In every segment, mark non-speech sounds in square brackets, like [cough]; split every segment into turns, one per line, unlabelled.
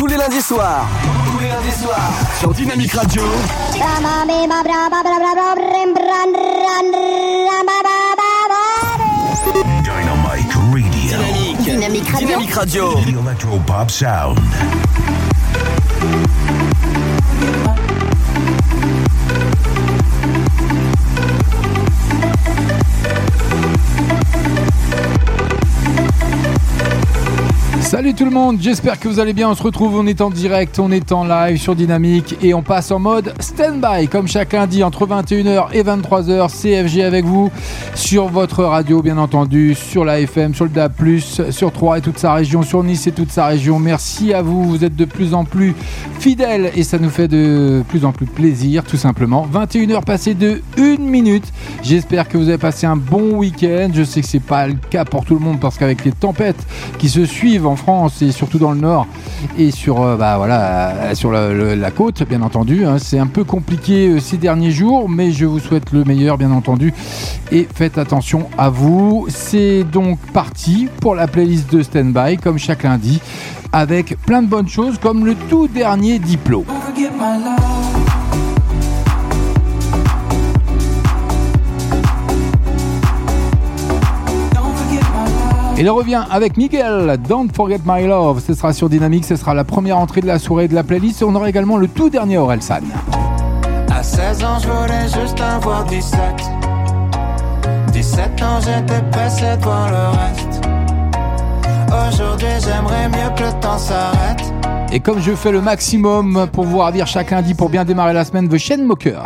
tous les lundis soirs. Tous les lundis soirs. Sur Dynamique Radio.
Dynamic Radio.
Dynamique.
Dynamique Radio.
Dynamique Radio.
The Electropop Sound.
Salut tout le monde, j'espère que vous allez bien. On se retrouve, on est en direct, on est en live sur Dynamique et on passe en mode stand-by comme chaque lundi entre 21h et 23h. CFG avec vous sur votre radio, bien entendu, sur la FM, sur le DAB, sur 3 et toute sa région, sur Nice et toute sa région. Merci à vous, vous êtes de plus en plus fidèles et ça nous fait de plus en plus plaisir, tout simplement. 21h passées de 1 minute. J'espère que vous avez passé un bon week-end. Je sais que c'est pas le cas pour tout le monde parce qu'avec les tempêtes qui se suivent en France et surtout dans le nord et sur, euh, bah, voilà, euh, sur la, côte, bien entendu. hein. C'est un peu compliqué euh, ces derniers jours, mais je vous souhaite le meilleur, bien entendu. Et faites attention à vous. C'est donc parti pour la playlist de Standby, comme chaque lundi, avec plein de bonnes choses, comme le tout dernier Diplo. Il revient avec Miguel, Don't Forget My Love. Ce sera sur Dynamique, ce sera la première entrée de la soirée de la playlist. On aura également le tout dernier Orelsan.
À 16 ans, je voulais juste avoir 17. 17 ans, j'étais pressé de voir le reste. Aujourd'hui, j'aimerais mieux que le temps s'arrête.
Et comme je fais le maximum pour vous ravir chaque lundi pour bien démarrer la semaine, The Shane Mockers.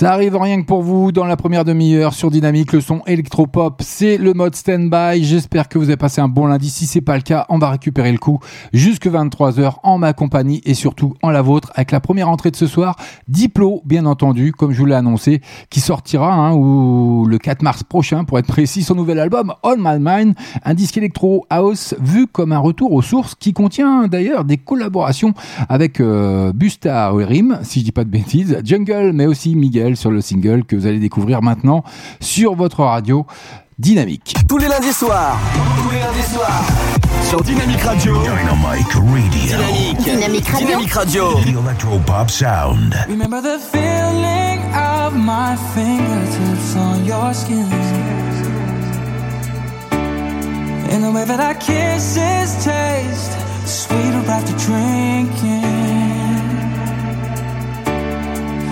Ça arrive rien que pour vous dans la première demi-heure sur Dynamique, le son électropop, c'est le mode stand-by. J'espère que vous avez passé un bon lundi. Si c'est pas le cas, on va récupérer le coup jusque 23h en ma compagnie et surtout en la vôtre avec la première entrée de ce soir, Diplo, bien entendu, comme je vous l'ai annoncé, qui sortira hein, le 4 mars prochain pour être précis, son nouvel album On My Mind, un disque électro house vu comme un retour aux sources qui contient d'ailleurs des collaborations avec euh, Busta Rim, si je dis pas de bêtises, Jungle, mais aussi Miguel sur le single que vous allez découvrir maintenant sur votre radio dynamique.
Tous les lundis soirs. Tous les lundis soirs. Sur Dynamique Radio.
Dynamic Radio.
Dynamique.
Dynamique Radio.
Dynamique Radio.
The Electropop Sound.
Remember the feeling of my fingertips on your skin. And the way that our kisses taste sweeter after drinking.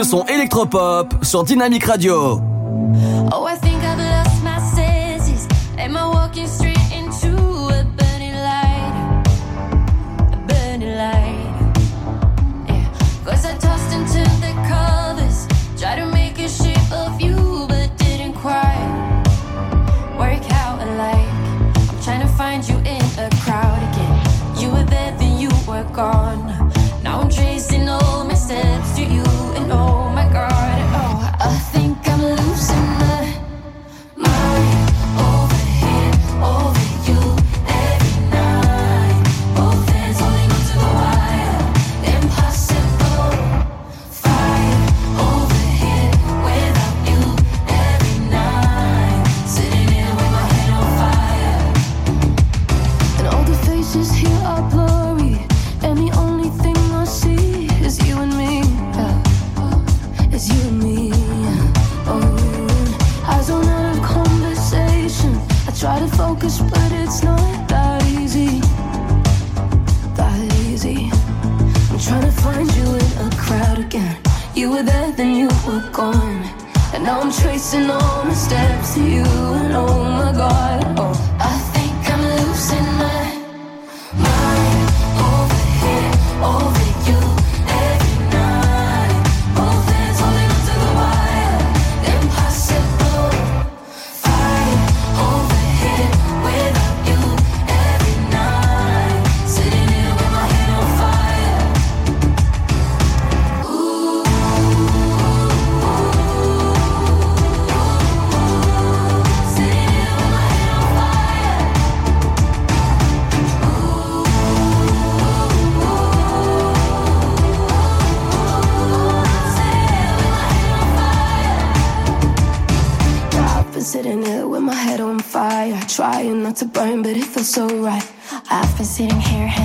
le son électropop sur Dynamic Radio.
sitting here.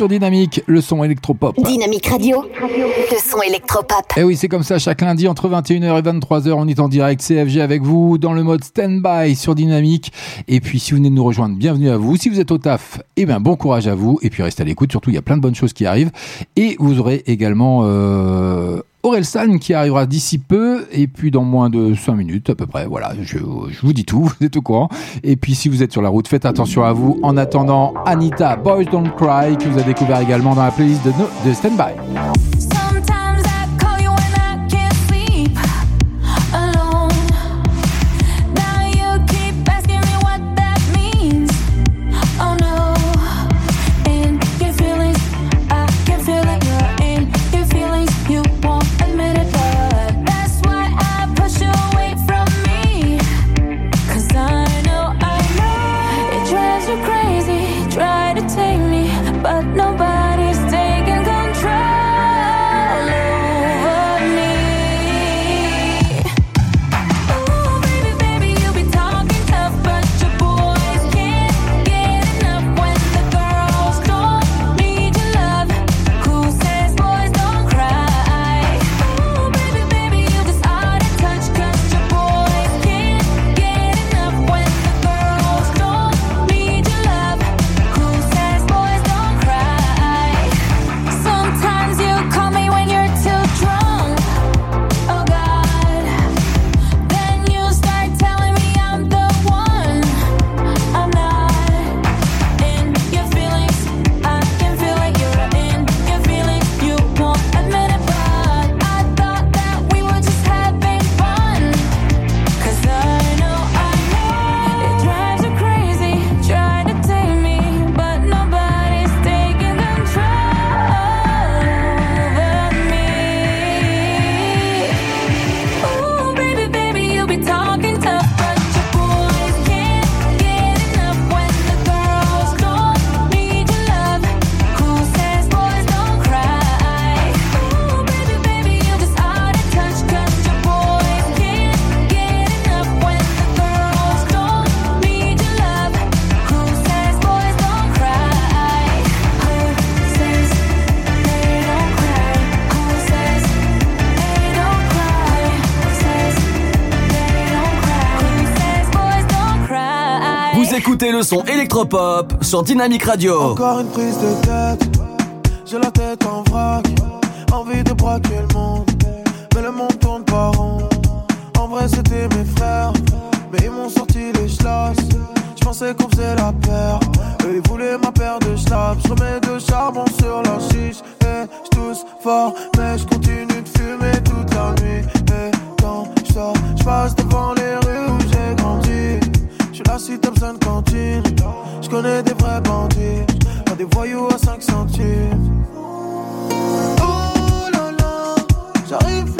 sur Dynamique, le son électropop.
Dynamique Radio, le son électropop.
Et oui, c'est comme ça, chaque lundi entre 21h et 23h, on est en direct CFG avec vous dans le mode stand-by sur Dynamique. Et puis, si vous venez de nous rejoindre, bienvenue à vous. Si vous êtes au taf, eh bien, bon courage à vous. Et puis, restez à l'écoute, surtout, il y a plein de bonnes choses qui arrivent. Et vous aurez également euh, Orelsan qui arrivera d'ici peu et puis dans moins de 5 minutes à peu près. Voilà, je, vous dis tout, [laughs] vous êtes au courant. Et puis si vous êtes sur la route, faites attention à vous. En attendant, Anita Boys Don't Cry que vous avez découvert également dans la playlist de, no, de Standby.
Électropop sur Dynamique Radio.
Encore une prise de tête, j'ai la tête en vrac, envie de braquer le monde, mais le monde tourne pas rond. En vrai c'était mes frères, mais ils m'ont sorti les schlass. Je pensais qu'on faisait la paire, eux ils voulaient ma paire de schlaps. Je remets de charbon sur la chiche, et je tousse fort, mais je continue de fumer toute la nuit. Et quand je passe devant Suis la cité besoin de cantine. Je connais des vrais bandits, pas des voyous à 5 centimes. Oh là là, j'arrive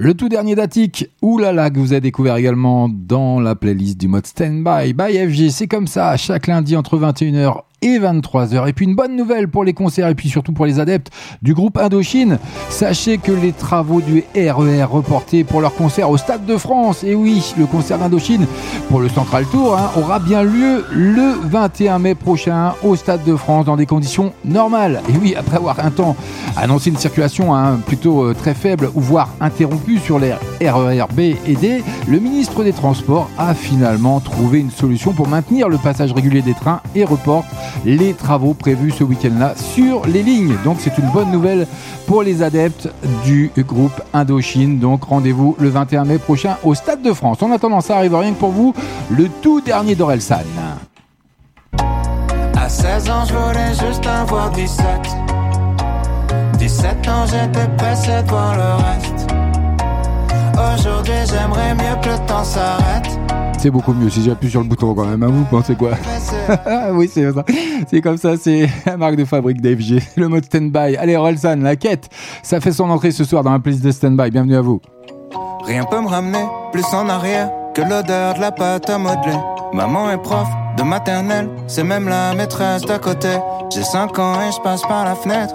Le tout
dernier d'Attic, oulala, que vous avez découvert également dans la playlist du mode Standby by FG. C'est comme ça, chaque lundi entre 21h et 23h. Et puis une bonne nouvelle pour les concerts et puis surtout pour les adeptes du groupe Indochine. Sachez que les travaux du RER reportés pour leur concert au Stade de France, et oui, le concert d'Indochine pour le Central Tour hein, aura bien lieu le 21 mai prochain au Stade de France dans des conditions normales. Et oui, après avoir un temps annoncé une circulation hein, plutôt euh, très faible ou voire interrompue sur les RER B et D, le ministre des Transports a finalement trouvé une solution pour maintenir le passage régulier des trains et reporte les travaux prévus ce week-end-là sur les lignes. Donc c'est une bonne nouvelle pour les adeptes du groupe Indochine. Donc rendez-vous le 21 mai prochain au Stade de France. En attendant, ça arrive rien que pour vous, le tout dernier d'Orelsan.
À 16 ans, je voulais juste avoir 17. 17 ans, j'étais pressé le reste.
C'est beaucoup mieux si j'appuie sur le bouton quand même. hein, vous pensez quoi [laughs] oui, c'est ça. C'est comme ça, c'est la marque de fabrique d'FG. Le mode stand-by. Allez, Orelsan, la quête. Ça fait son entrée ce soir dans la playlist de stand-by. Bienvenue à vous.
Rien peut me ramener plus en arrière que l'odeur de la pâte à modeler. Maman est prof, de maternelle, c'est même la maîtresse d'à côté. J'ai 5 ans et je passe par la fenêtre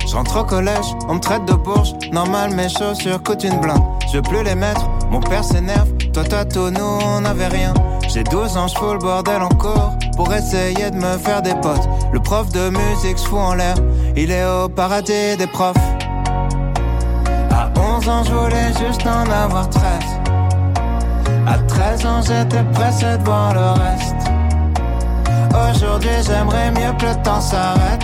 je rentre au collège, on me traite de bourge. Normal, mes chaussures coûtent une blinde. Je veux plus les mettre, mon père s'énerve. Toi, toi, tout, nous, on n'avait rien. J'ai 12 ans, je fous le bordel encore pour essayer de me faire des potes. Le prof de musique se fout en l'air, il est au paradis des profs. À 11 ans, je voulais juste en avoir 13. À 13 ans, j'étais pressé de voir le reste. Aujourd'hui, j'aimerais mieux que le temps s'arrête.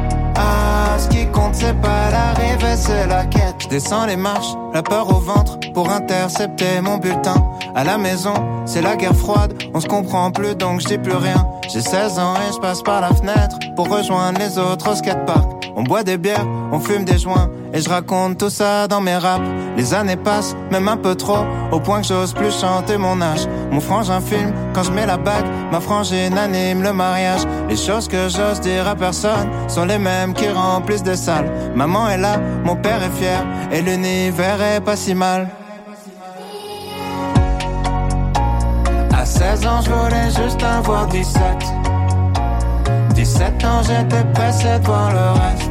Ah, ce qui compte, c'est pas l'arrivée, c'est la quête. Je descends les marches, la peur au ventre, pour intercepter mon bulletin. À la maison, c'est la guerre froide, on se comprend plus donc je dis plus rien. J'ai 16 ans et je passe par la fenêtre pour rejoindre les autres au skatepark. On boit des bières, on fume des joints et je raconte tout ça dans mes raps. Les années passent, même un peu trop, au point que j'ose plus chanter mon âge. Mon frangin filme quand je mets la bague, ma frangine anime le mariage. Les choses que j'ose dire à personne sont les mêmes qui remplissent des salles. Maman est là, mon père est fier et l'univers est pas si mal. À 16 ans, je voulais juste avoir 17. 17 ans, j'étais pressé de voir le reste.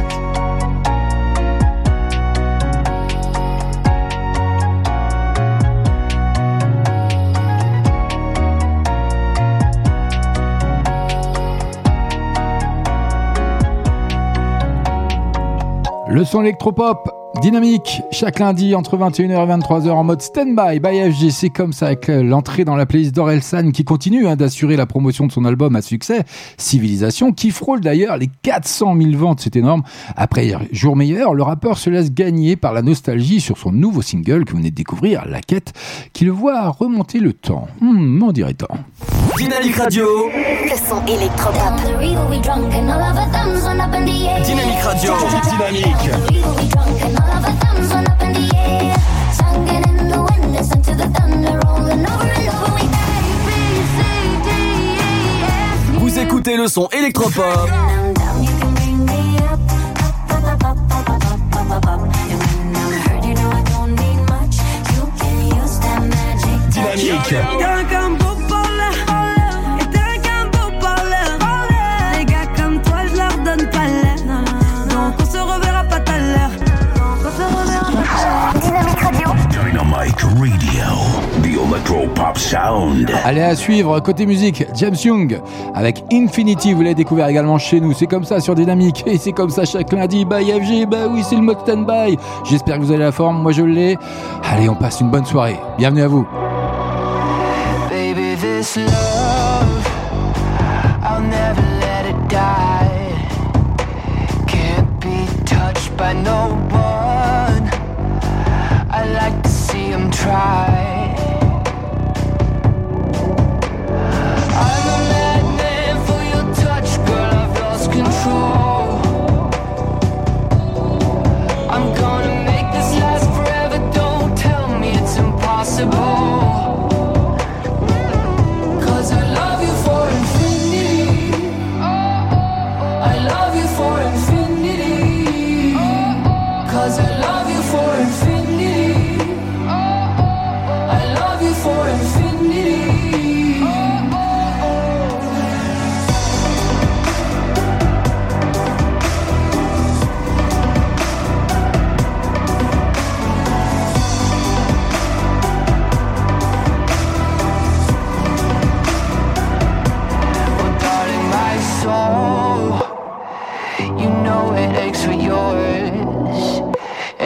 Le son électropop dynamique chaque lundi entre 21h et 23h en mode stand-by by FG. C'est comme ça avec euh, l'entrée dans la playlist d'Orelsan qui continue hein, d'assurer la promotion de son album à succès, Civilisation, qui frôle d'ailleurs les 400 000 ventes. C'est énorme. Après Jour Meilleur, le rappeur se laisse gagner par la nostalgie sur son nouveau single que vous venez de découvrir, La Quête, qui le voit remonter le temps. Hmm, m'en dirait-on.
Dynamique Radio.
Le son électropop.
Dynamique Radio. Dynamique. Vous écoutez le son électropop. Dynamique.
Pop Sound.
Allez à suivre côté musique, James Young avec Infinity, vous l'avez découvert également chez nous. C'est comme ça sur Dynamique et c'est comme ça chaque lundi. By FG, bah oui, c'est le mode stand-by. J'espère que vous avez la forme, moi je l'ai. Allez, on passe une bonne soirée. Bienvenue à vous.
Baby, this love, I'll never let it die. Can't be touched by no one. I like to see him try.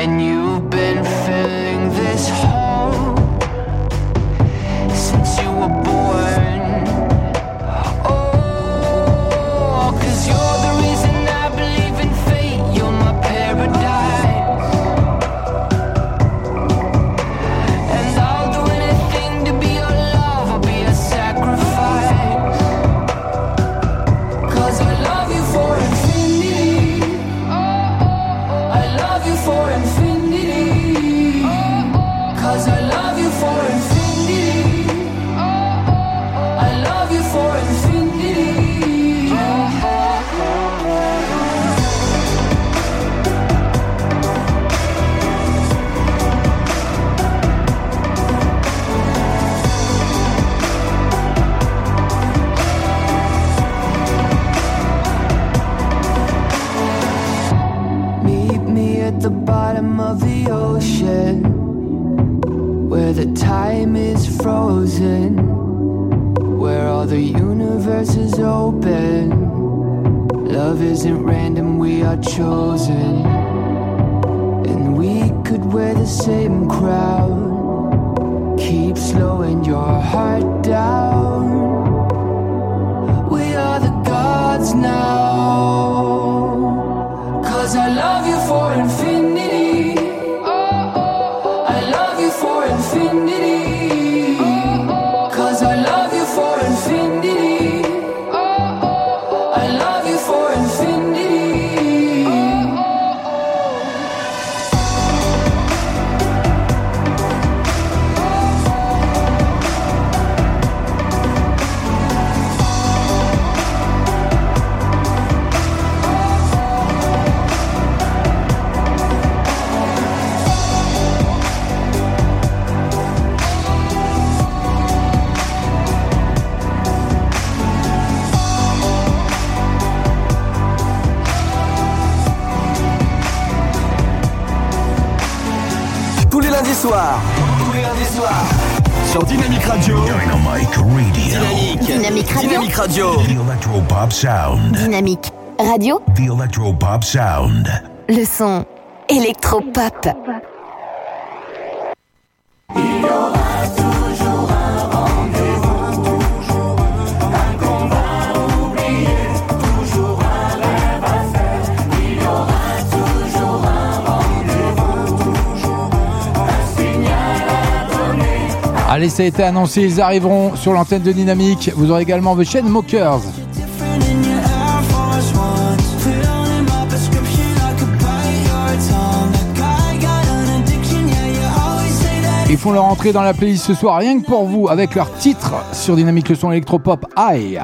And you've
Radio.
The Electropop Sound.
Le son électropop.
Allez, ça a été annoncé, ils arriveront sur l'antenne de Dynamique. Vous aurez également The Chainsmokers.
Different
Ils font leur entrée dans la playlist ce soir, rien que pour vous, avec leur titre sur Dynamique le son électropop High.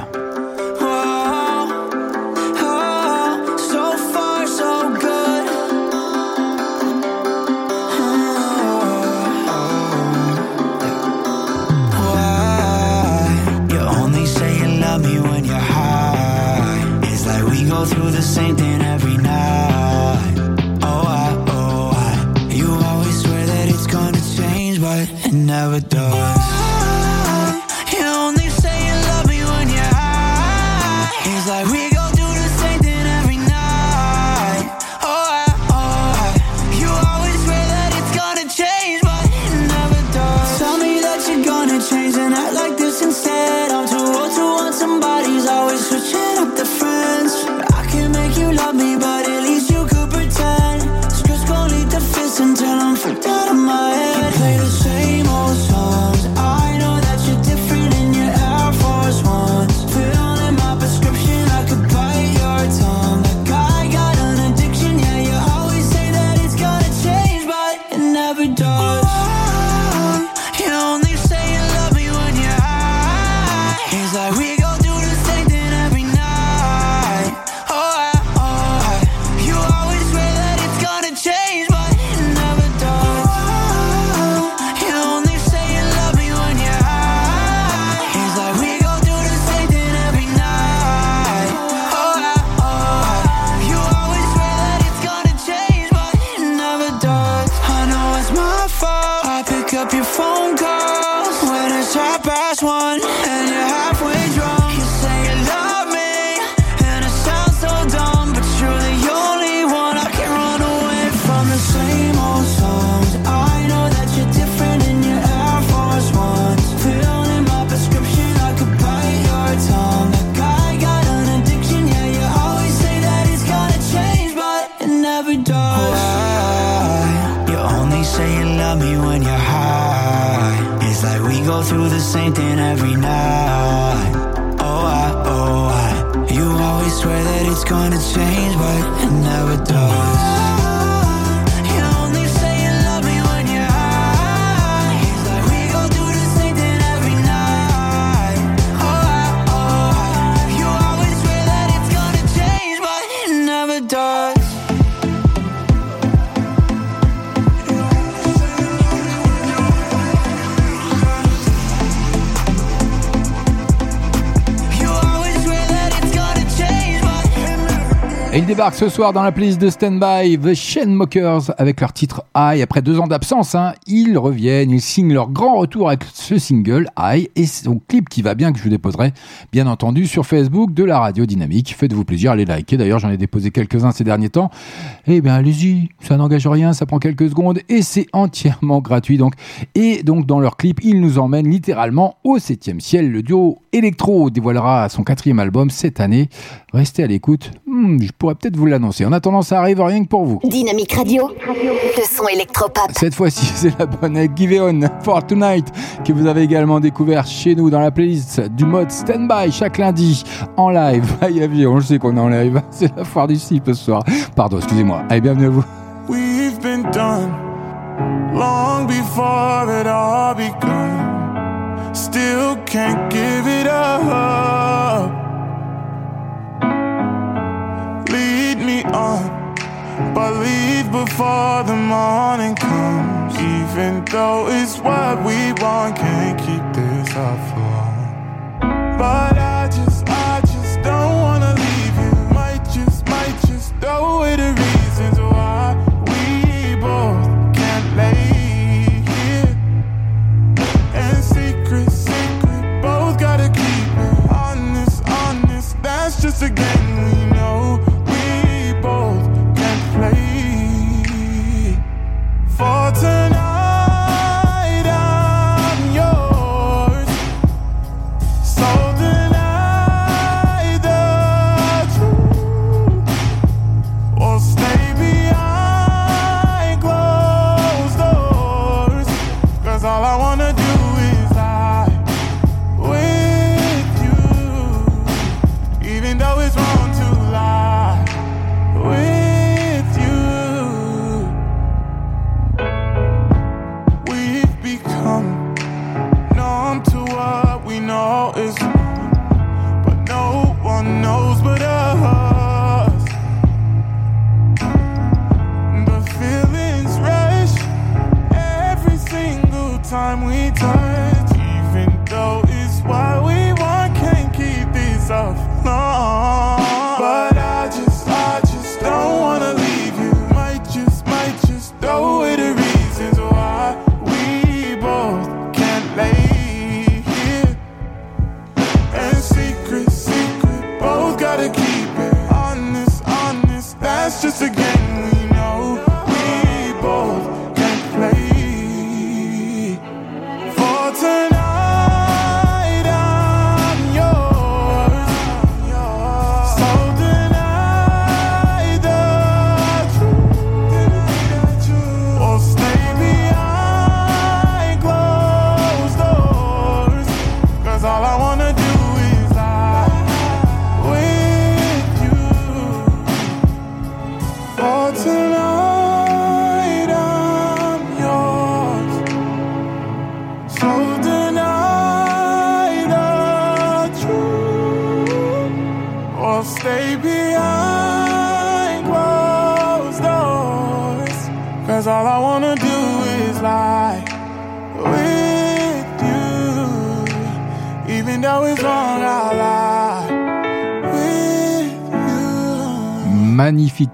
Ce soir dans la playlist de Standby, The Mockers, avec leur titre High. Après deux ans d'absence, hein, ils reviennent, ils signent leur grand retour avec ce single High et son clip qui va bien, que je vous déposerai, bien entendu, sur Facebook de la radio dynamique. Faites-vous plaisir, allez liker. D'ailleurs, j'en ai déposé quelques-uns ces derniers temps. Eh bien, allez-y, ça n'engage rien, ça prend quelques secondes et c'est entièrement gratuit. Donc, et donc, dans leur clip, ils nous emmènent littéralement au septième ciel. Le duo Electro dévoilera son quatrième album cette année. Restez à l'écoute. Hmm, je pourrais peut-être vous l'annoncer. En attendant, ça arrive rien que pour vous.
Dynamique Radio, le son électropop.
Cette fois-ci, [laughs] c'est la bonne Give It On for Tonight que vous avez également découvert chez nous dans la playlist du mode Standby chaque lundi en live. [laughs] Aïe, aïe, on le sait qu'on est en live. [laughs] C'est la foire du slip ce soir. Pardon, excusez-moi. Allez, bienvenue à vous.
Still can't give it up. Lead me on, but leave before the morning comes. Even though it's what we want, can't keep this long. But I just, I just don't wanna leave you. Might just, might just throw away the reasons why we both can't lay here. And secret, secret, both gotta keep it honest, honest. That's just a game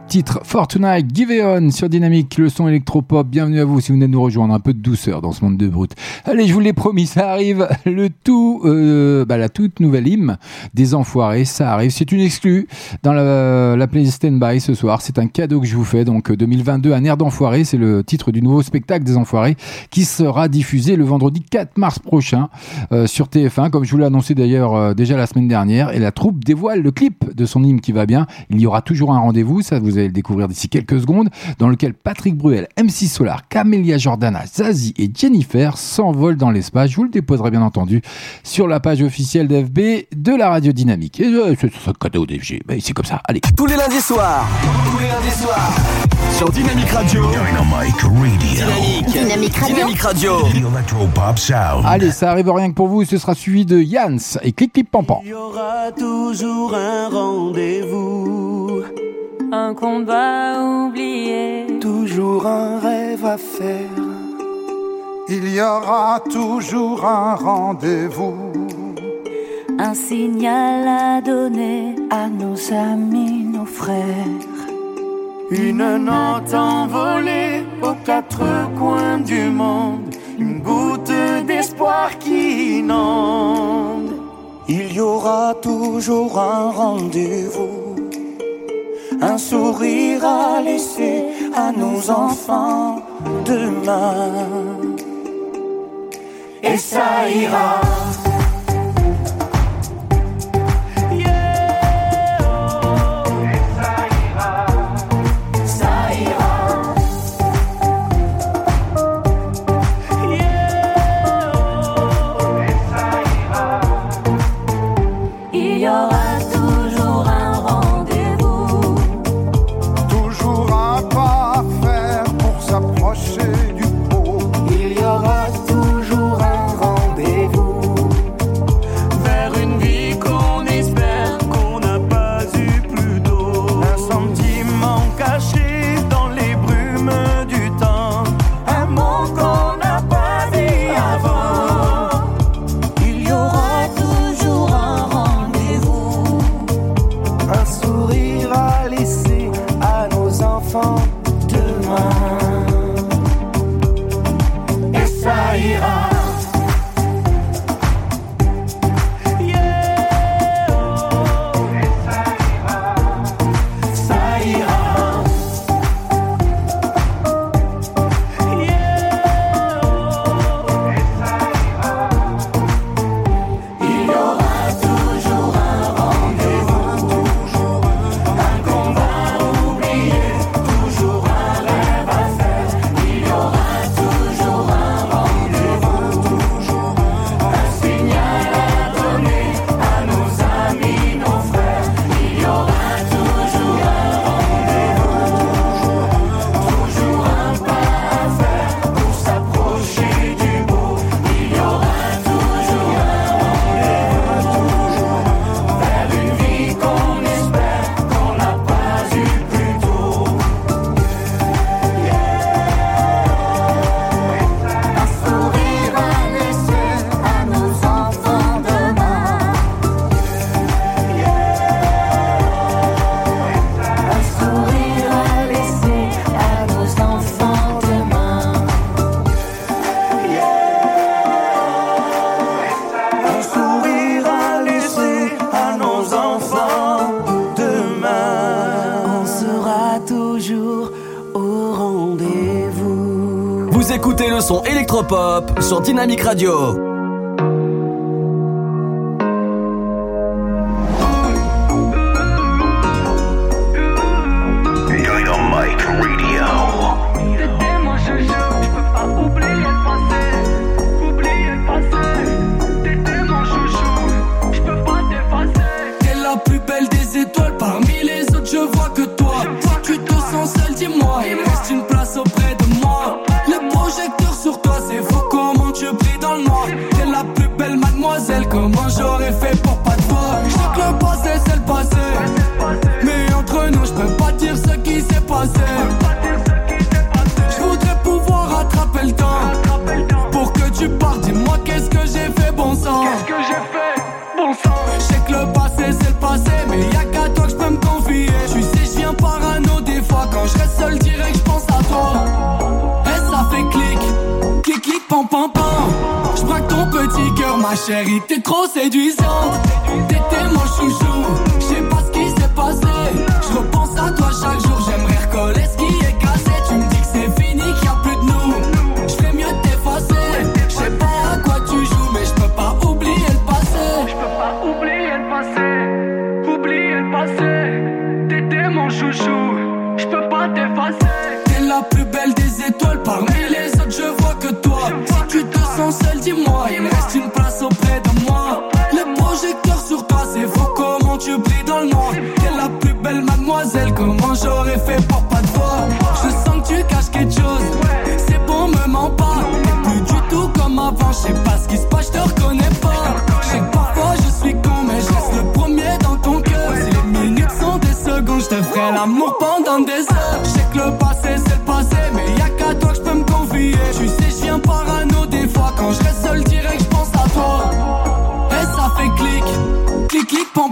titre Fortnite Give It On sur Dynamique, le son électropop. Bienvenue à vous si vous venez de nous rejoindre. Un peu de douceur dans ce monde de brut. Allez, je vous l'ai promis, ça arrive. Le tout, euh, bah, la toute nouvelle hymne des Enfoirés, ça arrive. C'est une exclue dans la, la playlist Standby ce soir. C'est un cadeau que je vous fais. Donc euh, 2022, un air d'enfoiré, c'est le titre du nouveau spectacle des Enfoirés qui sera diffusé le vendredi 4 mars prochain euh, sur TF1, comme je vous l'ai annoncé d'ailleurs euh, déjà la semaine dernière. Et la troupe dévoile le clip de son hymne qui va bien. Il y aura toujours un rendez-vous, ça vous allez le découvrir d'ici quelques secondes, dans lequel Patrick Bruel, MC Solar, Camélia Jordana, Zazie et Jennifer s'envolent dans l'espace. Je vous le déposerai bien entendu sur la page officielle d'FB de la radio dynamique. Et euh, c'est un cadeau d'FG, Ben, c'est comme ça. Allez.
Tous les lundis soirs. Tous les lundis soirs. Sur Dynamique Radio.
Dynamic Radio.
Dynamique.
Dynamique Radio.
Dynamique
Electropop Sound.
Allez, ça arrive rien que pour vous, ce sera suivi de Yans et Clic Clic Pampan.
Il y aura toujours un rendez-vous,
Un combat oublié.
toujours un rêve à faire.
Il y aura toujours un rendez-vous.
Un signal à donner.
à nos amis, nos frères. Une note envolée aux quatre coins du monde, une goutte d'espoir qui inonde. Il y aura toujours un rendez-vous, un sourire à laisser à nos enfants demain. Et ça ira.
Électropop sur Dynamique Radio.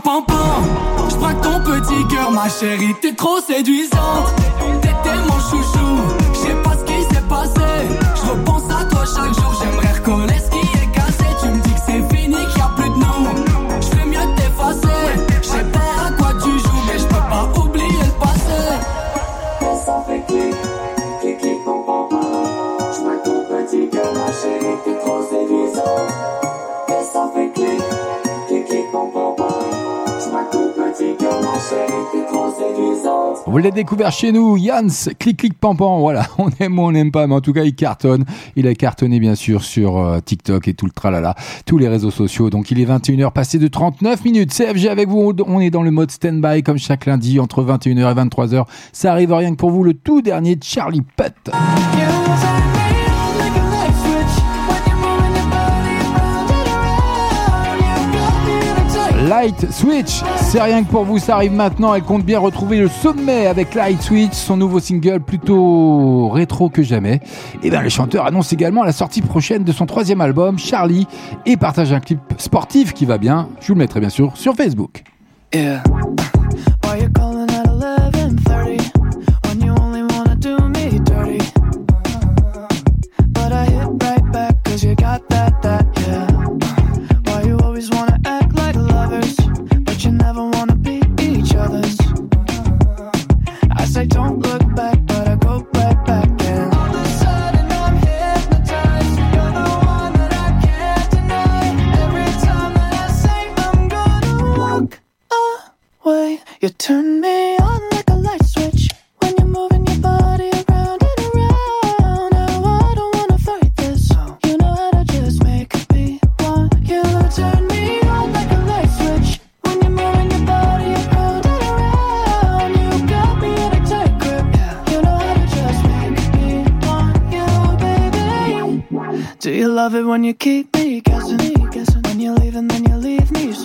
pam pam. Je ton petit cœur, ma chérie, t'es trop séduisante. T'étais mon chouchou, je sais pas ce qui s'est passé. Je repense à toi chaque jour,
Vous l'avez découvert chez nous, Yans, clic clic pampan, voilà, [laughs] on aime ou on n'aime pas, mais en tout cas il cartonne. Il a cartonné bien sûr sur euh, TikTok et tout le tralala, tous les réseaux sociaux. Donc il est 21h passé de 39 minutes. CFG avec vous, on est dans le mode stand-by comme chaque lundi entre 21h et 23h. Ça arrive rien que pour vous, le tout dernier Charlie Putt. Light Switch. C'est rien que pour vous, ça arrive maintenant. Elle compte bien retrouver le sommet avec Light Switch, son nouveau single plutôt rétro que jamais. Et bien, le chanteur annonce également la sortie prochaine de son troisième album, Charlie, et partage un clip sportif qui va bien. Je vous le mettrai bien sûr sur Facebook.
You turn me on like a light switch when you're moving your body around and around. Now I don't wanna fight this. You know how to just make me want you. Turn me on like a light switch when you're moving your body around and around. You got me in a tight grip. You know how to just make me want you, baby. Do you love it when you keep me guessing? When you leave and then you leave me.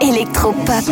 électropop.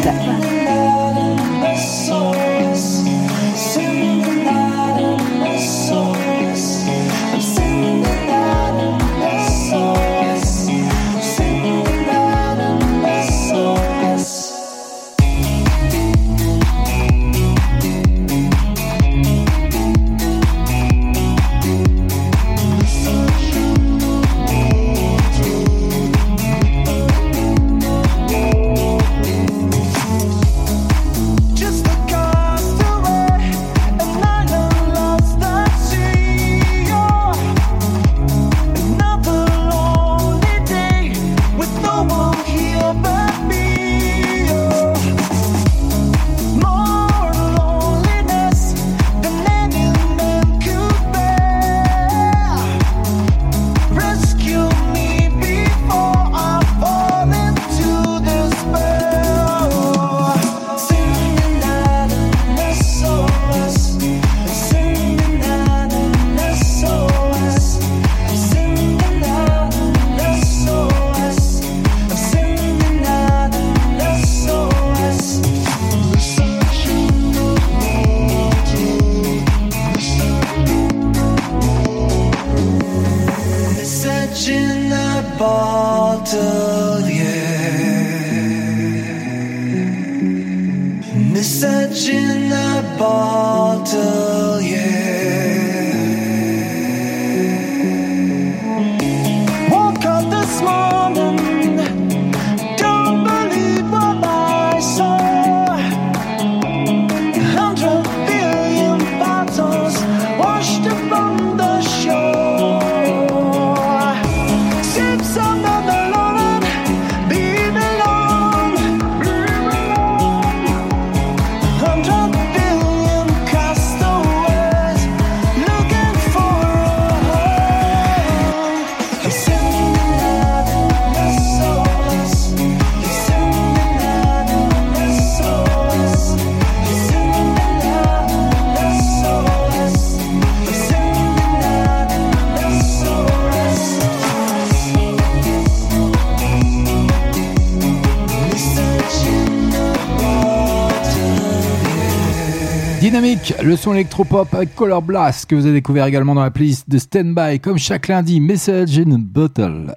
Le son électropop avec Color Blast que vous avez découvert également dans la playlist de Standby comme chaque lundi. Message in a Bottle,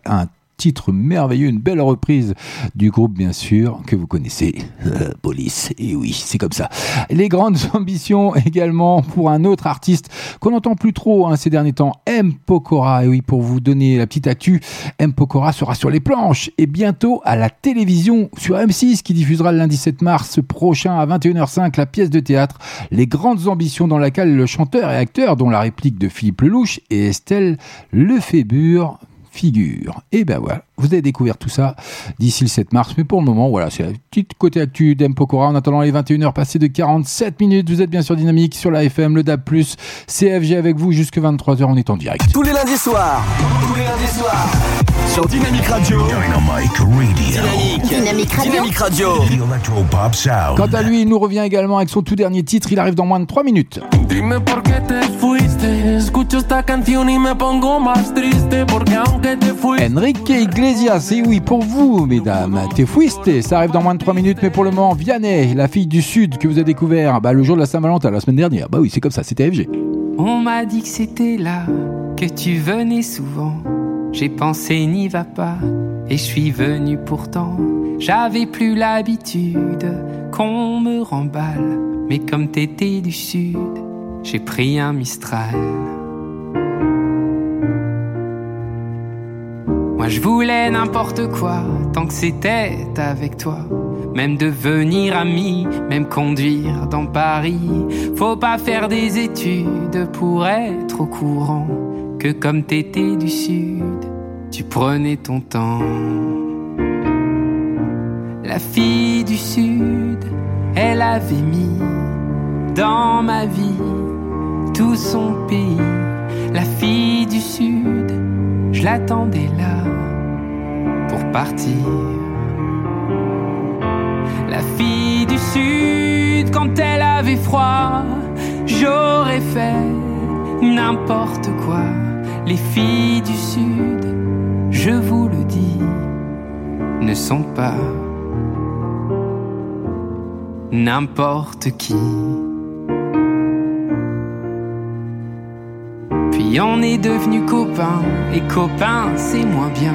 titre merveilleux, une belle reprise du groupe bien sûr que vous connaissez, euh, Police. Et oui, c'est comme ça. Les grandes [laughs] ambitions également pour un autre artiste qu'on n'entend plus trop hein, ces derniers temps, M Pokora. Et oui, pour vous donner la petite actu, M Pokora sera sur les planches et bientôt à la télévision sur M6 qui diffusera le lundi 7 mars prochain à 21h05 la pièce de théâtre Les grandes ambitions dans laquelle le chanteur et acteur dont la réplique de Philippe Lelouch et Estelle Lefébure figure. Et ben voilà, vous avez découvert tout ça d'ici le 7 mars. Mais pour le moment, voilà, c'est la petite côté actu d'Empokora. En attendant les 21h passées de 47 minutes, vous êtes bien sûr dynamique sur la FM, le DAB+, CFG avec vous jusque 23h, on est en direct.
Tous les lundis soirs. Tous les lundis soirs. Sur Dynamique Radio.
Dynamic Radio.
Dynamique.
Dynamique Radio.
Dynamique Radio.
The Electropop Sound.
Quant à lui, il nous revient également avec son tout dernier titre. Il arrive dans moins de 3 minutes.
Dime por qué te fuiste. Escucho esta canción y me pongo más triste. Porque aunque te fuiste.
Enrique Iglesias, et oui, pour vous, mesdames. T'es fouisté, ça arrive dans moins de 3 minutes, mais pour le moment, Vianney, la fille du Sud que vous avez découvert bah, le jour de la Saint-Valentin, la semaine dernière. Bah oui, c'est comme ça, c'était FG.
On m'a dit que c'était là, que tu venais souvent. J'ai pensé n'y va pas, et je suis venu pourtant. J'avais plus l'habitude qu'on me remballe, mais comme t'étais du sud, j'ai pris un Mistral. Je voulais n'importe quoi, tant que c'était avec toi. Même devenir ami, même conduire dans Paris. Faut pas faire des études pour être au courant que comme t'étais du sud, tu prenais ton temps. La fille du sud, elle avait mis dans ma vie tout son pays. La fille du sud, je l'attendais là. Pour partir. La fille du sud, quand elle avait froid, j'aurais fait n'importe quoi. Les filles du sud, je vous le dis, ne sont pas n'importe qui. Puis on est devenu copains, et copains c'est moins bien.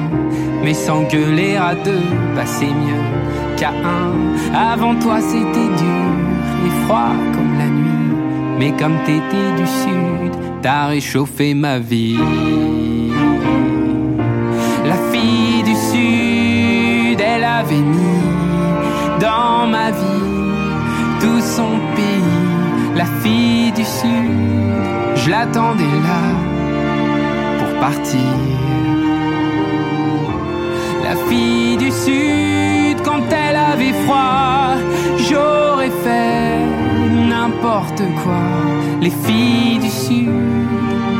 Mais s'engueuler à deux, bah c'est mieux qu'à un. Avant toi c'était dur et froid comme la nuit. Mais comme t'étais du sud, t'as réchauffé ma vie. La fille du sud, elle avait mis dans ma vie tout son pays. La fille du sud, je l'attendais là La fille du sud, quand elle avait froid, j'aurais fait n'importe quoi. Les filles du sud,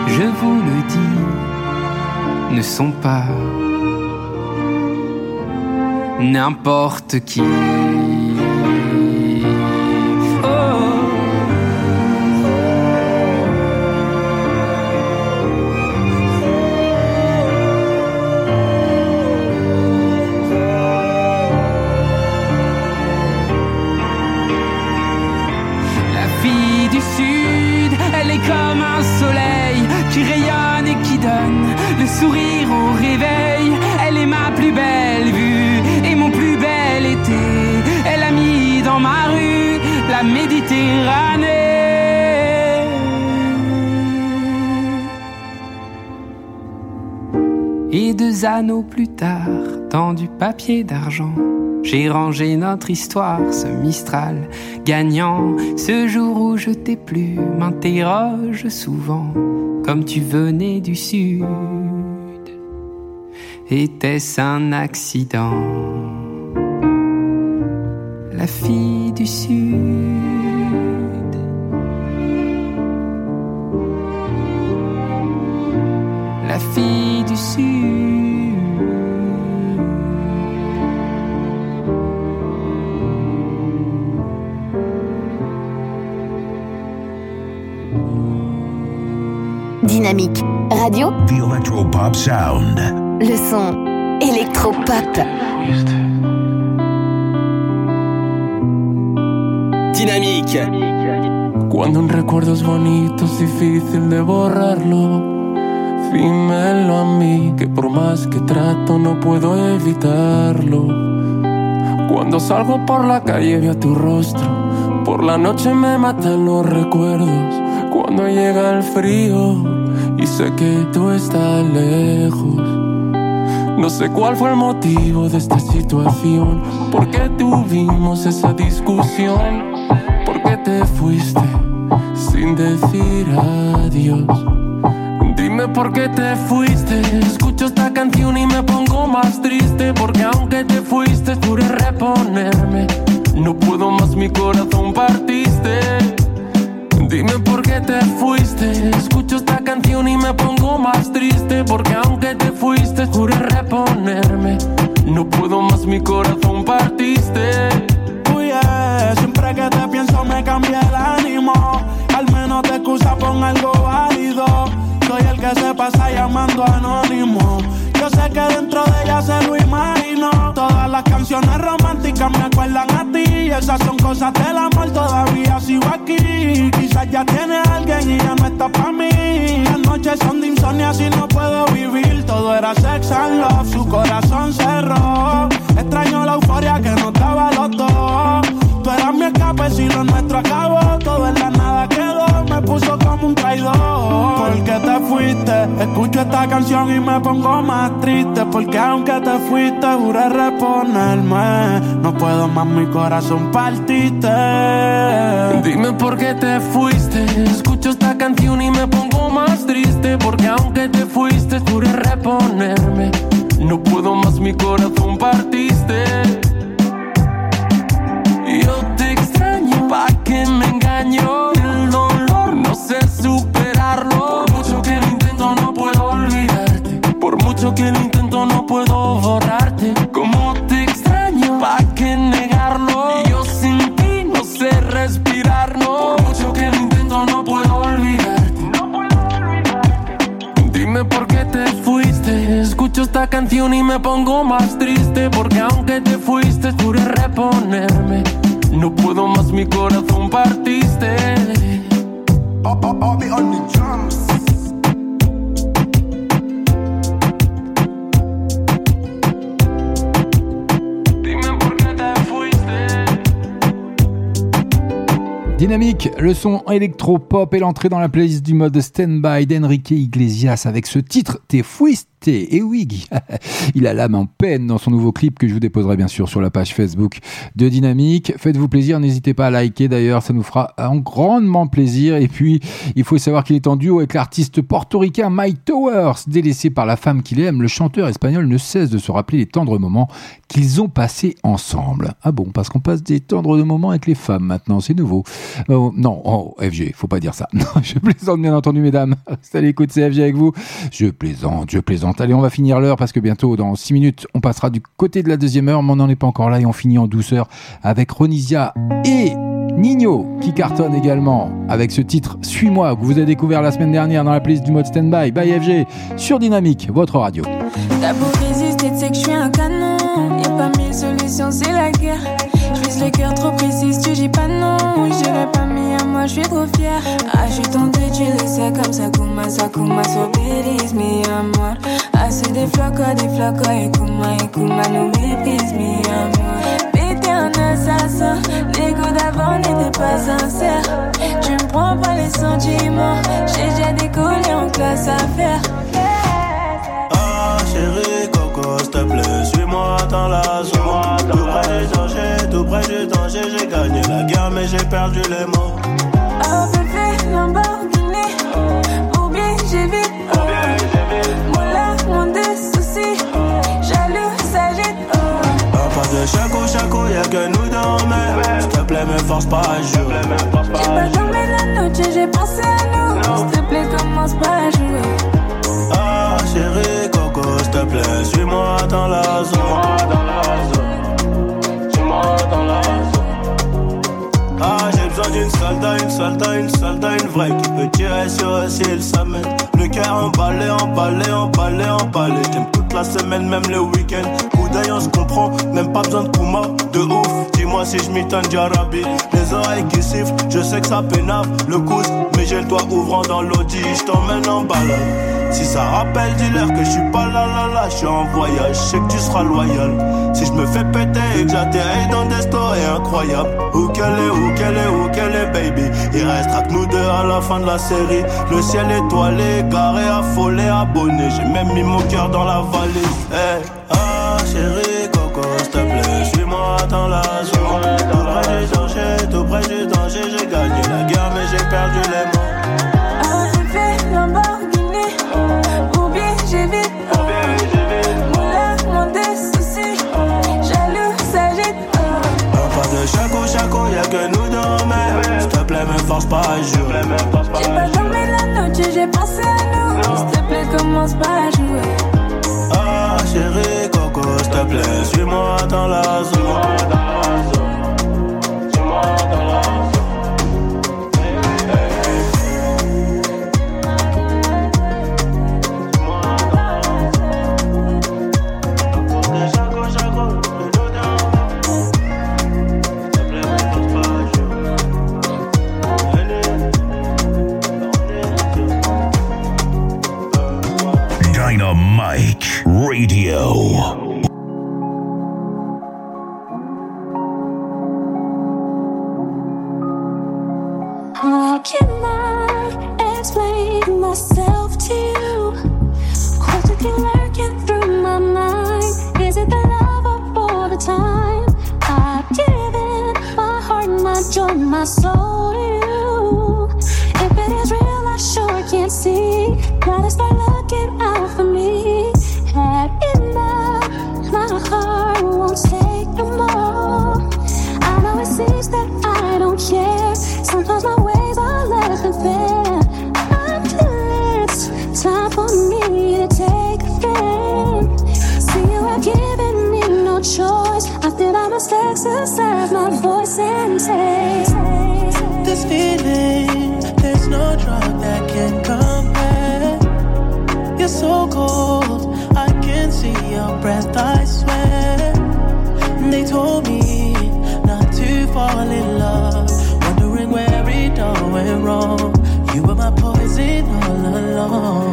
je vous le dis, ne sont pas n'importe qui. Plus tard, dans du papier d'argent, j'ai rangé notre histoire, ce Mistral gagnant. Ce jour où je t'ai plu, m'interroge souvent, comme tu venais du sud. Était-ce un accident? La fille du sud. La fille du sud.
Dynamique Radio,
The Electropop Sound.
le son électropop.
Dynamique.
Cuando un recuerdo es bonito es difícil de borrarlo. Dímelo a mí, que por más que trato no puedo evitarlo. Cuando salgo por la calle veo tu rostro. Por la noche me matan los recuerdos. Cuando llega el frío y sé que tú estás lejos. No sé cuál fue el motivo de esta situación. ¿Por qué tuvimos esa discusión? ¿Por qué te fuiste sin decir adiós? Dime por qué te fuiste. Escucho esta canción y me pongo más triste. Porque aunque te fuiste, juré reponerme. No puedo más, mi corazón partiste. Dime por qué te fuiste. Escucho esta canción y me pongo más triste. Porque aunque te fuiste, juré reponerme. No puedo más, mi corazón partiste.
Uy, eh, siempre que te pienso me cambia el ánimo. Al menos te excusa con algo válido. Soy el que se pasa llamando anónimo. Yo sé que dentro de ella se lo imagino. Todas las canciones románticas me acuerdan a ti. Esas son cosas del todavía sigo aquí. Quizás ya tiene alguien y ya no está para mí. Las noches son de insomnio, así no puedo vivir. Todo era sex and love, su corazón cerró. Extraño la euforia que nos daba los dos. Tú eras mi escape si lo nuestro acabó. Todo en la nada puso como un traidor. Porque te fuiste, escucho esta canción y me pongo más triste. Porque aunque te fuiste, juré reponerme. No puedo más, mi corazón partiste.
Dime por qué te fuiste. Escucho esta canción y me pongo más triste. Porque aunque te fuiste, juré reponerme. No puedo más, mi corazón partiste. Yo te extraño, pa' que me engaño superarlo. Por mucho que lo intento, no puedo olvidarte. Por mucho que lo intento, no puedo borrarte. Como te extraño, ¿pa' qué negarlo? Y yo sin ti no sé respirar, no. Por mucho que lo intento, no puedo olvidarte. No puedo olvidarte. Dime por qué te fuiste. Escucho esta canción y me pongo más triste. Porque aunque te fuiste, juré reponerme. No puedo más, mi corazón partiste
Dynamique, le son électro-pop et l'entrée dans la playlist du mode stand-by d'Enrique Iglesias avec ce titre T'es Et oui, [laughs] il a l'âme en peine dans son nouveau clip que je vous déposerai bien sûr sur la page Facebook de Dynamique. Faites-vous plaisir, n'hésitez pas à liker d'ailleurs, ça nous fera un grandement plaisir. Et puis, il faut savoir qu'il est en duo avec l'artiste portoricain Mike Towers. Délaissé par la femme qu'il aime, le chanteur espagnol ne cesse de se rappeler les tendres moments qu'ils ont passés ensemble. Ah bon, parce qu'on passe des tendres moments avec les femmes maintenant, c'est nouveau. Oh, non, oh, FG, faut pas dire ça. [laughs] Non, je plaisante bien entendu, mesdames. [laughs] Restez à l'écoute, c'est FG avec vous. Je plaisante, je plaisante. Allez, on va finir l'heure parce que bientôt, dans 6 minutes, on passera du côté de la deuxième heure, mais on n'en est pas encore là et on finit en douceur avec Ronisia et Nino qui cartonne également avec ce titre Suis-moi que vous avez découvert la semaine dernière dans la playlist du mode Standby. By FG sur Dynamique, votre radio.
Je vise le cœur trop précis, tu dis pas non. J'irai pas mis à moi, je suis trop fier. Ah, je suis tu le comme ça, Kuma, ça, Kuma, so bêtise, mi amor. Ah, c'est des flocos, des flocos, et Kuma, et Kuma, nous méprise, mi amor. Mais un assassin, les goûts d'avant n'étaient pas sincères. Tu me prends pas les sentiments, j'ai déjà décollé en classe à faire.
Ah chérie Coco, s'il te plaît, suis-moi dans la zone. Près du danger, tout près du danger, j'ai gagné la guerre mais j'ai perdu les mots.
Oh bébé, Lamborghini Ou bien j'ai vite Moula, mon des soucis Jaloux, s'agite oh.
Un pas de chaco chaco, y'a que nous dans mer. S'il te plaît, me force pas à jouer.
J'ai pas dormi la nuit, j'ai pensé à nous S'il te plaît, commence pas à jouer
Ah chérie Coco, s'il te plaît, suis-moi dans la zone. Suis-moi dans la zone. Ah, j'ai besoin d'une soldat, une soldat, une soldat, une vraie qui peut tirer sur s'il s'amène. Le cœur emballé, emballé, emballé, emballé. J't'aime toute la semaine, même le week-end. Coup d'œil, on se comprend, même pas besoin de Kuma, de ouf. Dis-moi si je m'étonne d'Arabi. Les oreilles qui sifflent, je sais que ça pénave. Le coude, mais j'ai le ouvrant dans l'audi. J't'emmène en balade. Si ça rappelle, dis-leur que je suis pas là là là, je suis en voyage, je sais que tu seras loyal. Si je me fais péter et que j'atterris dans des stories incroyables, où qu'elle est, où qu'elle est, où qu'elle est, Il restera que nous deux à la fin de la série. Le ciel étoilé, garé, affolé, abonné. J'ai même mis mon cœur dans la vallée. Hey, ah, chérie, coco, s'il te plaît, suis-moi dans la zone. Tout près du danger, tout près du danger, j'ai gagné la guerre, mais j'ai perdu les force pas à jouer.
J'ai pas dormi la nuit, j'ai pensé à nous S'il te plaît, commence pas à jouer
Ah chérie Coco, s'il te plaît, suis-moi dans la zone. Suis-moi dans la zone.
Radio.
All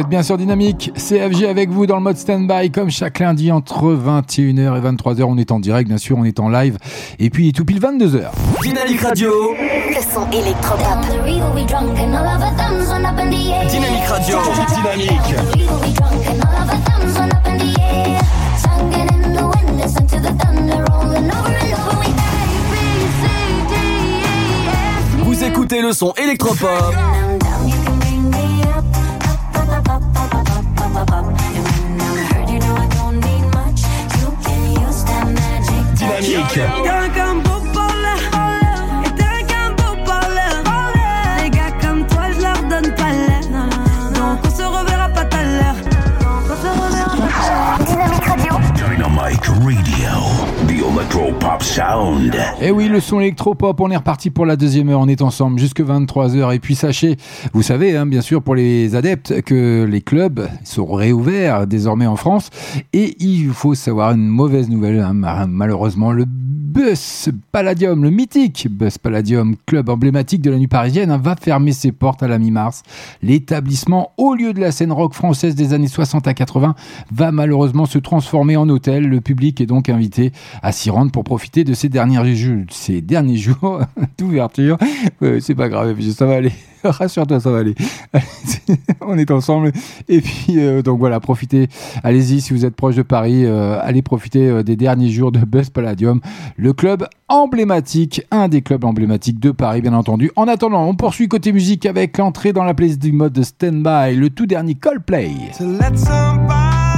êtes bien sur Dynamique, CFG avec vous dans le mode stand-by comme chaque lundi entre 21h et 23h. On est en direct, bien sûr, on est en live. Et puis tout pile 22h.
Dynamique Radio.
Le son électropop.
Dynamique Radio. Dynamique. Vous écoutez le son électropop. Dynamique.
Radio. The Electro Pop Sound.
Eh oui, le son électropop, on est reparti pour la deuxième heure, on est ensemble jusque 23h. Et puis sachez, vous savez, hein, bien sûr, pour les adeptes, que les clubs sont réouverts désormais en France. Et il faut savoir une mauvaise nouvelle, hein, ma- malheureusement, le Bus Palladium, le mythique Bus Palladium, club emblématique de la nuit parisienne, hein, va fermer ses portes à la mi-mars. L'établissement, au lieu de la scène rock française des années 60 à 80, va malheureusement se transformer en hôtel. Le public est donc invité à s'y rendre pour profiter de ces derniers jours, ces derniers jours [laughs] d'ouverture. Ouais, c'est pas grave, ça va aller. [laughs] Rassure-toi, ça va aller. [laughs] On est ensemble. Et puis, euh, donc voilà, profitez. Allez-y, si vous êtes proche de Paris, euh, allez profiter euh, des derniers jours de Buzz Palladium, le club emblématique, un des clubs emblématiques de Paris, bien entendu. En attendant, on poursuit côté musique avec l'entrée dans la playlist du mode de Standby, le tout dernier Coldplay.
To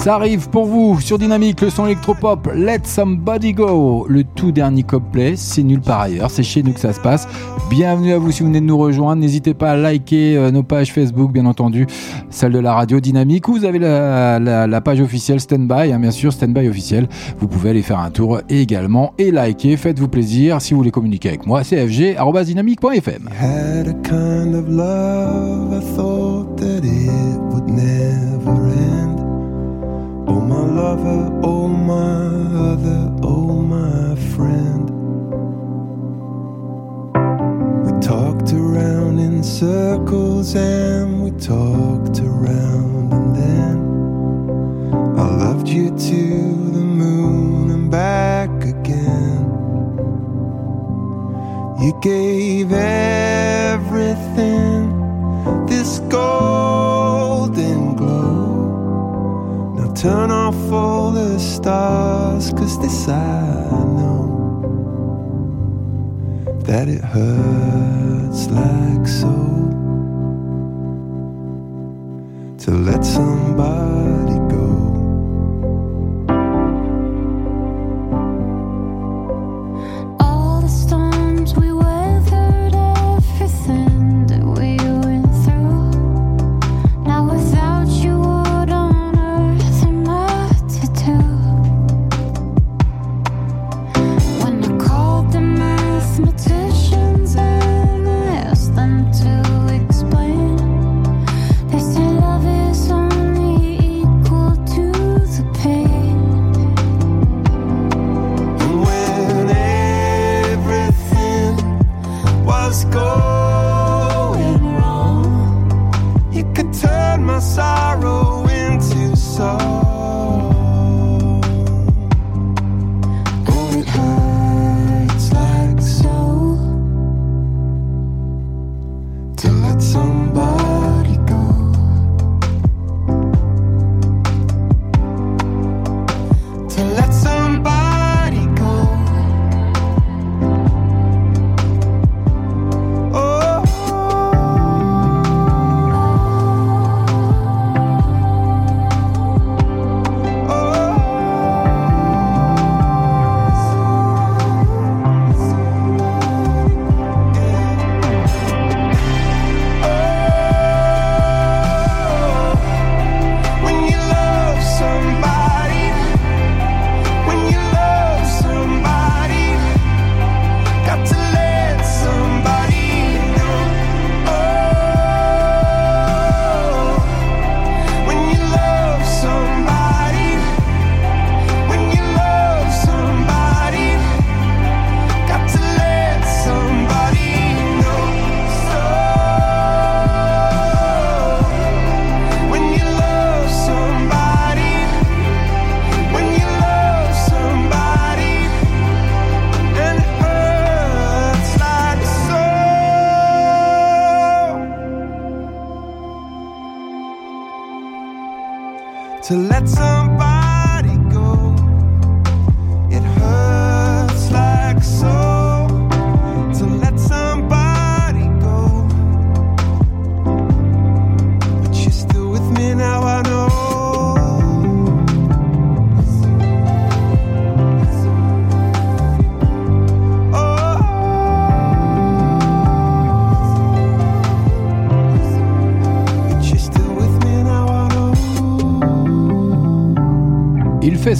Ça arrive pour vous sur Dynamique, le son électropop Let Somebody Go, le tout dernier Coldplay, c'est nulle part ailleurs, c'est chez nous que ça se passe. Bienvenue à vous si vous venez de nous rejoindre, n'hésitez pas à liker euh, nos pages Facebook, bien entendu, celle de la radio Dynamique, ou vous avez la, page officielle Standby, hein, bien sûr, Standby officiel, vous pouvez aller faire un tour également et liker, faites-vous plaisir, si vous voulez communiquer avec moi, cfg.dynamique.fm.
Had kind of love, I thought that it would never end. Lover, oh, my other, oh, my friend. We talked around in circles and we talked around, and then I loved you to the moon and back again. You gave everything this golden glow. Turn off all the stars, cause this I know that it hurts like so. To let somebody go.
inside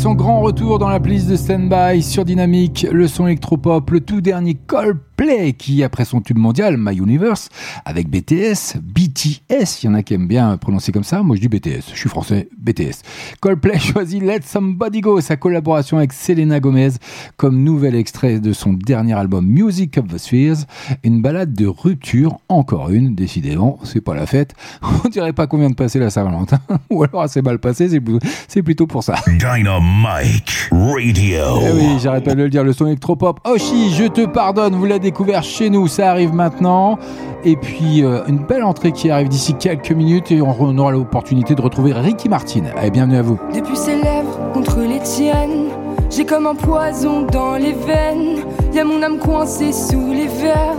son grand retour dans la playlist de Standby sur Dynamique, le son électropop, le tout dernier Coldplay qui, après son tube mondial, My Universe, avec BTS, BTS, il y en a qui aiment bien prononcer comme ça, moi je dis BTS, je suis français, BTS. Coldplay [laughs] choisit Let Somebody Go, sa collaboration avec Selena Gomez, comme nouvel extrait de son dernier album Music of the Spheres, une balade de rupture, encore une, décidément, c'est pas la fête, [laughs] on dirait pas qu'on vient de passer la Saint-Valentin, [laughs] ou alors assez mal passé, c'est plutôt- c'est plutôt pour ça.
Dynamite Radio.
Eh oui, j'arrête pas de le dire, le son électropop. Oshi, je te pardonne, vous l'avez découvert chez nous, ça arrive maintenant. Et puis, euh, une belle entrée qui arrive d'ici quelques minutes et on, on aura l'opportunité de retrouver Ricky Martin. Allez, bienvenue à vous.
Depuis ses lèvres contre les tiennes, j'ai comme un poison dans les veines. Y a mon âme coincée sous les verres.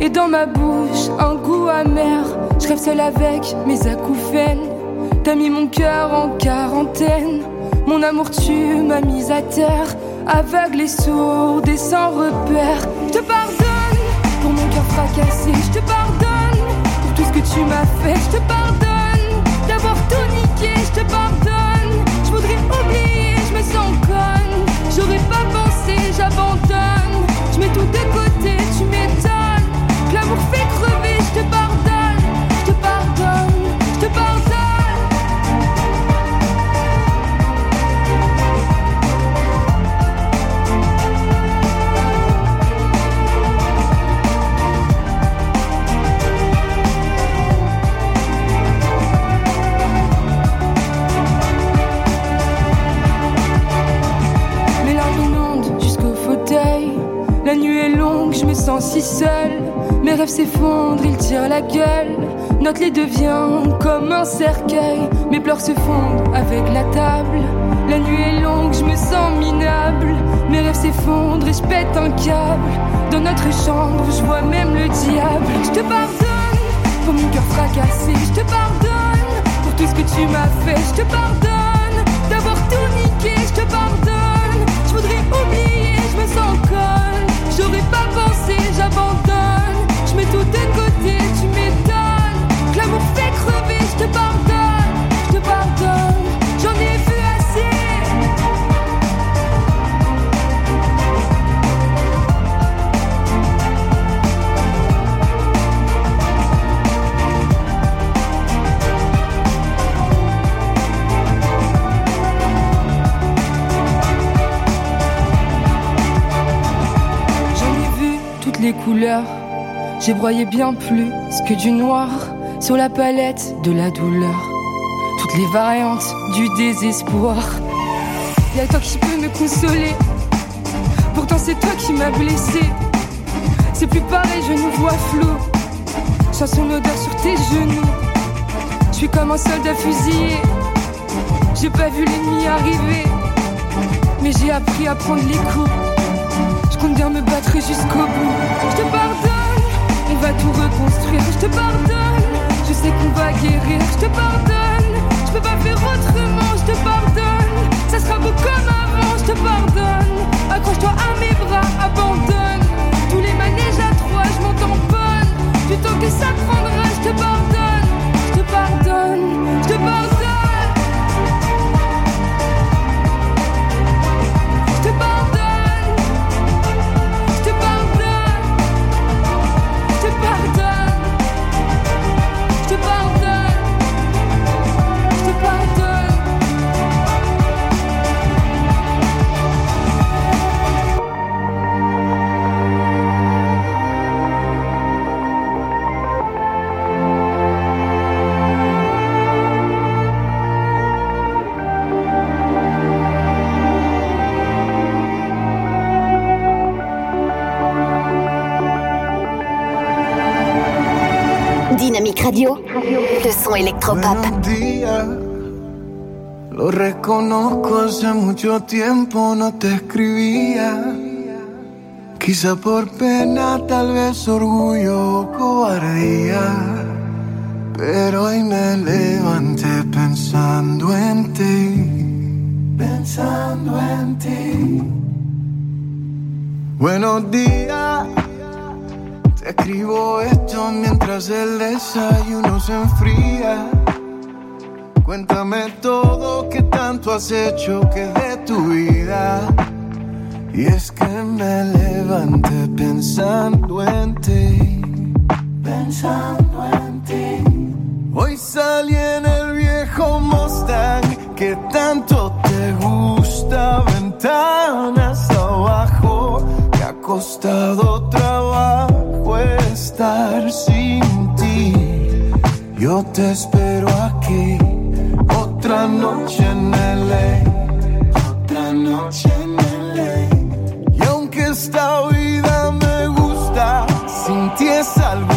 Et dans ma bouche, un goût amer. Je rêve seul avec mes acouphènes. T'as mis mon cœur en quarantaine. Mon amour, tu m'as mise à terre. Aveugle et sourde et sans repère. Je te pardonne pour mon cœur fracassé. Je te pardonne tu m'as fait. Je te pardonne d'avoir tout niqué. Je te pardonne. Je me sens si seule. Mes rêves s'effondrent, ils tirent la gueule. Notre lit devient comme un cercueil. Mes pleurs se fondent avec la table. La nuit est longue, je me sens minable. Mes rêves s'effondrent et je pète un câble. Dans notre chambre, je vois même le diable. Je te pardonne pour mon cœur fracassé. Je te pardonne pour tout ce que tu m'as fait. Je te pardonne d'avoir tout niqué. Je te pardonne. Je voudrais oublier, je me sens les couleurs. J'ai broyé bien plus que du noir sur la palette de la douleur. Toutes les variantes du désespoir. Y'a toi qui peux me consoler. Pourtant c'est toi qui m'as blessé. C'est plus pareil, je nous vois flou. Sens son odeur sur tes genoux. Je suis comme un soldat fusillé. J'ai pas vu l'ennemi arriver. Mais j'ai appris à prendre les coups. Je compte bien me battre jusqu'au bout. Je te pardonne, on va tout reconstruire. Je te pardonne, sais qu'on va guérir. Je te pardonne, je peux pas faire autrement. Je te pardonne, ça sera beau comme avant. Je te pardonne, accroche-toi à mes bras, abandonne. Tous les manèges à trois, je m'en tamponne. Du temps que ça prendra, je te pardonne, je te pardonne, je te pardonne.
Radio, son.
Buenos días. Lo reconozco, hace mucho tiempo no te escribía. Quizá por pena, tal vez orgullo o cobardía. Pero hoy me levanté pensando en ti. Pensando en ti. Buenos días. Te escribo esto mientras el desayuno se enfría. Cuéntame todo que tanto has hecho que de tu vida. Y es que me levanté pensando en ti. Pensando en ti. Hoy salí en el viejo Mustang que tanto te gusta. Ventanas abajo. Me ha costado trabajo estar sin ti. Yo te espero aquí. Otra noche en LA. Otra noche en LA. Y aunque esta vida me gusta, sin ti es algo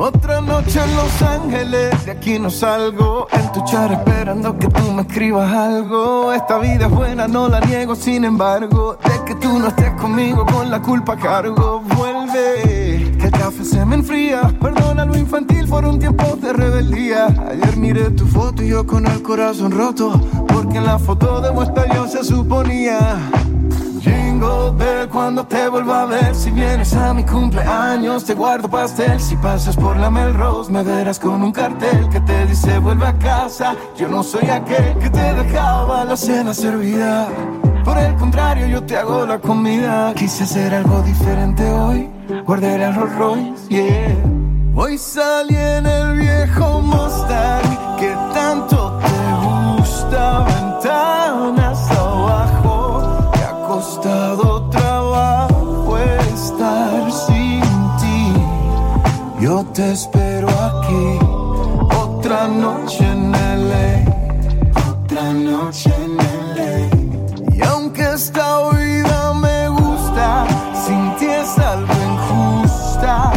Otra noche en Los Ángeles, de aquí no salgo. En tu char esperando que tú me escribas algo. Esta vida es buena, no la niego, sin embargo. De que tú no estés conmigo, con la culpa cargo. Vuelve, que el café se me enfría. Perdona lo infantil por un tiempo de rebeldía. Ayer miré tu foto y yo con el corazón roto. Porque en la foto de muestra yo se suponía. Jingle Bell cuando te vuelva a ver. Si vienes a mi cumpleaños te guardo pastel. Si pasas por la Melrose me verás con un cartel Que te dice vuelve a casa Yo no soy aquel que te dejaba la cena servida. Por el contrario yo te hago la comida. Quise hacer algo diferente hoy. Guardé el Rolls Royce, yeah. Hoy salí en el viejo Mustang te espero aquí. Otra noche en LA. Otra noche en LA. Y aunque esta vida me gusta, sin ti es algo injusta.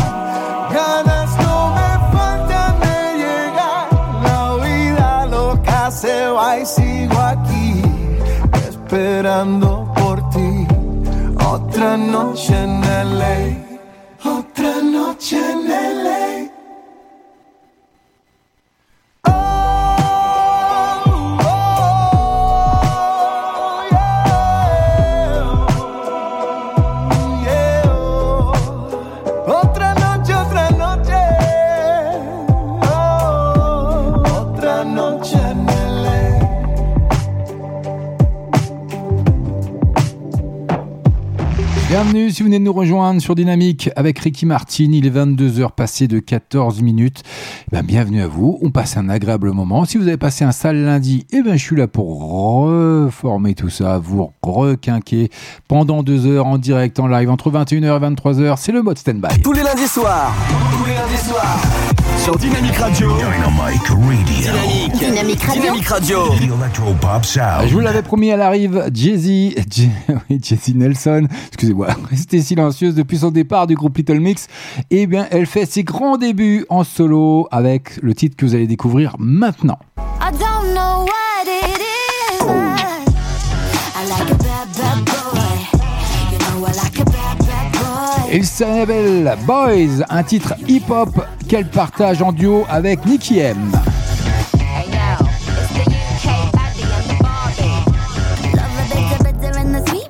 Ganas no me faltan de llegar. La vida loca se va y sigo aquí esperando por ti. Otra noche en LA,
Si vous venez de nous rejoindre sur Dynamique avec Ricky Martin. Il est 22h passé de 14 minutes. Eh ben, bienvenue à vous. On passe un agréable moment. Si vous avez passé un sale lundi, eh ben, je suis là pour reformer tout ça, vous requinquer pendant deux heures en direct, en live, entre 21h et 23h. C'est le mode stand-by.
Tous les lundis soirs. Tous les lundis soirs. Sur Dynamique Radio.
Dynamic Radio.
Dynamique.
Dynamique Radio.
Dynamique Radio.
Electropop Sound.
Je vous l'avais promis, elle arrive, Jay-Z, [laughs] Nelson, excusez-moi, [laughs] restée silencieuse depuis son départ du groupe Little Mix. Eh bien, elle fait ses grands débuts en solo avec le titre que vous allez découvrir maintenant.
I
Il s'appelle Boys, un titre hip-hop qu'elle partage en duo avec Nicky M.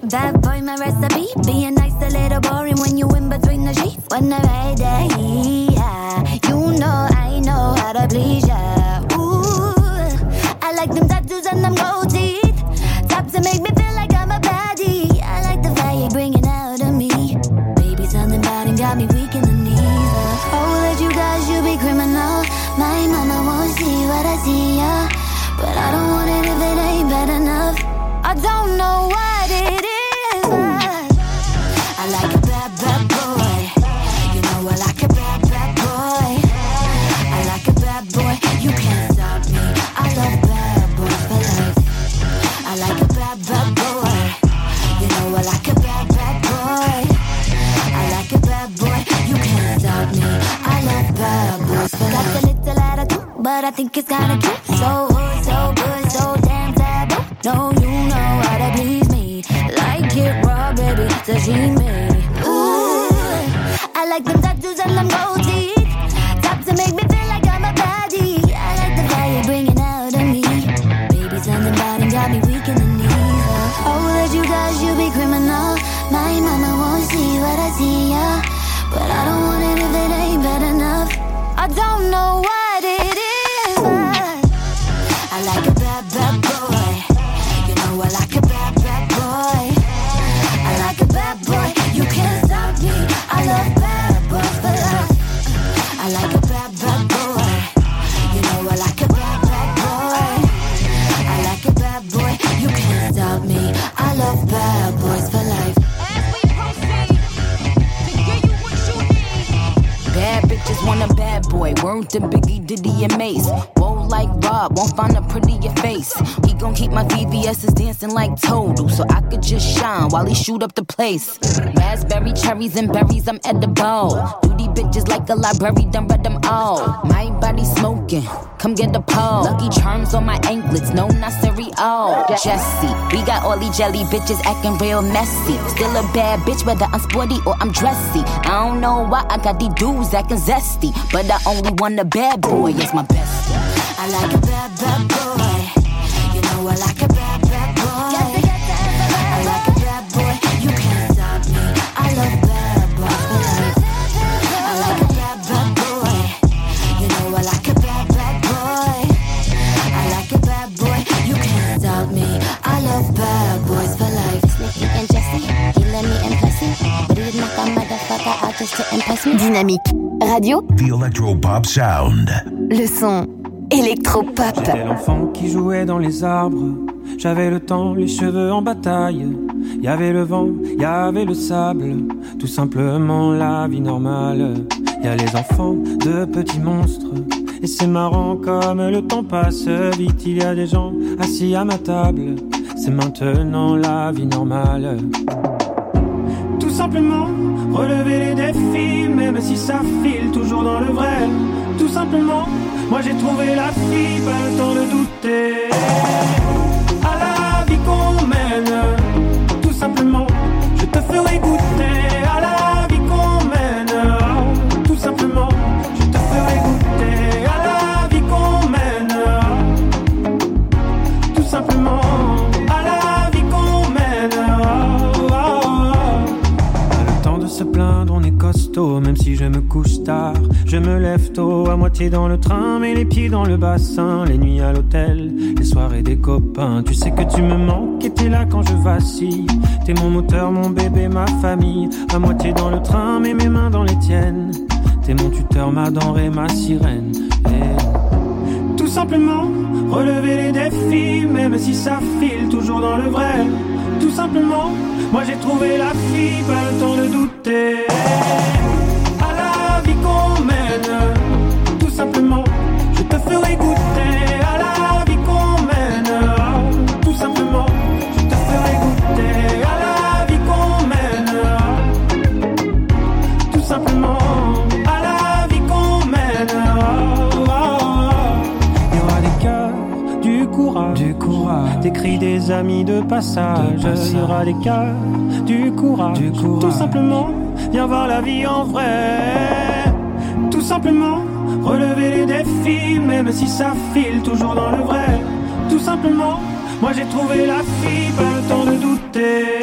Bad boy, my recipe. Being nice, a little boring when you in between the sheets. When the right day, yeah. You know I know how to please ya. Ooh, I like them tattoos and them gold teeth. Tops to make me feel like I'm a baddie. I like the fire out of me. Baby, something bad and got me weak in the knees. Uh, oh, that you guys, you be criminal. My mama won't see what I see, yeah. But I don't want it if it ain't bad enough. I don't know what but I think it's kinda cute. So hood, so good, so damn taboo. No, you know how to please me. Like it raw, baby, sashimi. Ooh, I like them tattoos and them gold
Word to Biggie, Diddy, and Mace. Whoa, like Rob, won't find a prettier face. He gon' keep my VVS's dancing like Total, so I could just shine while he shoot up the place. Raspberry, cherries, and berries, I'm edible. Duty bitches like a library, done read them all. My body smoking, come get the pole. Lucky charms on my anklets, no, not cereal. Jesse, we got all these jelly bitches acting real messy. Still a bad bitch, whether I'm sporty or I'm dressy. I don't know why I got these dudes acting zesty, but I only want a bad boy, yes, my bestie.
I like a bad, bad boy. You know I like a bad, bad boy. I like a bad boy. You can't stop me. I love bad boys. I like a bad, bad boy. You know I like a bad, bad boy. I like a bad boy. You can't stop me. I love bad boys for life.
Nicky and Jesse, he let me impress you, but he knock a motherfucker out just to impress me.
Dynamique Radio,
The Electropop Sound.
le son électropop.
J'étais l'enfant qui jouait dans les arbres. J'avais le temps, les cheveux en bataille. Y avait le vent, y avait le sable. Tout simplement la vie normale. Y a les enfants de petits monstres. Et c'est marrant comme le temps passe vite. Il y a des gens assis à ma table. C'est maintenant la vie normale. Relever les défis, même si ça file toujours dans le vrai. Tout simplement, moi j'ai trouvé la fille, pas le temps de douter. Même si je me couche tard. Je me lève tôt, à moitié dans le train, mais les pieds dans le bassin. Les nuits à l'hôtel, les soirées des copains. Tu sais que tu me manques et t'es là quand je vacille. T'es mon moteur, mon bébé, ma famille. À moitié dans le train, mais mes mains dans les tiennes. T'es mon tuteur, ma denrée, ma sirène. Et tout simplement, relever les défis, même si ça file toujours dans le vrai. Tout simplement, moi j'ai trouvé la fille, pas le temps de douter. À la vie qu'on mène, des cris des amis de passage. Il y aura des cœurs, du courage, du courage. Tout simplement, viens voir la vie en vrai. Tout simplement, relever les défis, même si ça file toujours dans le vrai. Tout simplement, moi j'ai trouvé la fille, pas le temps de douter.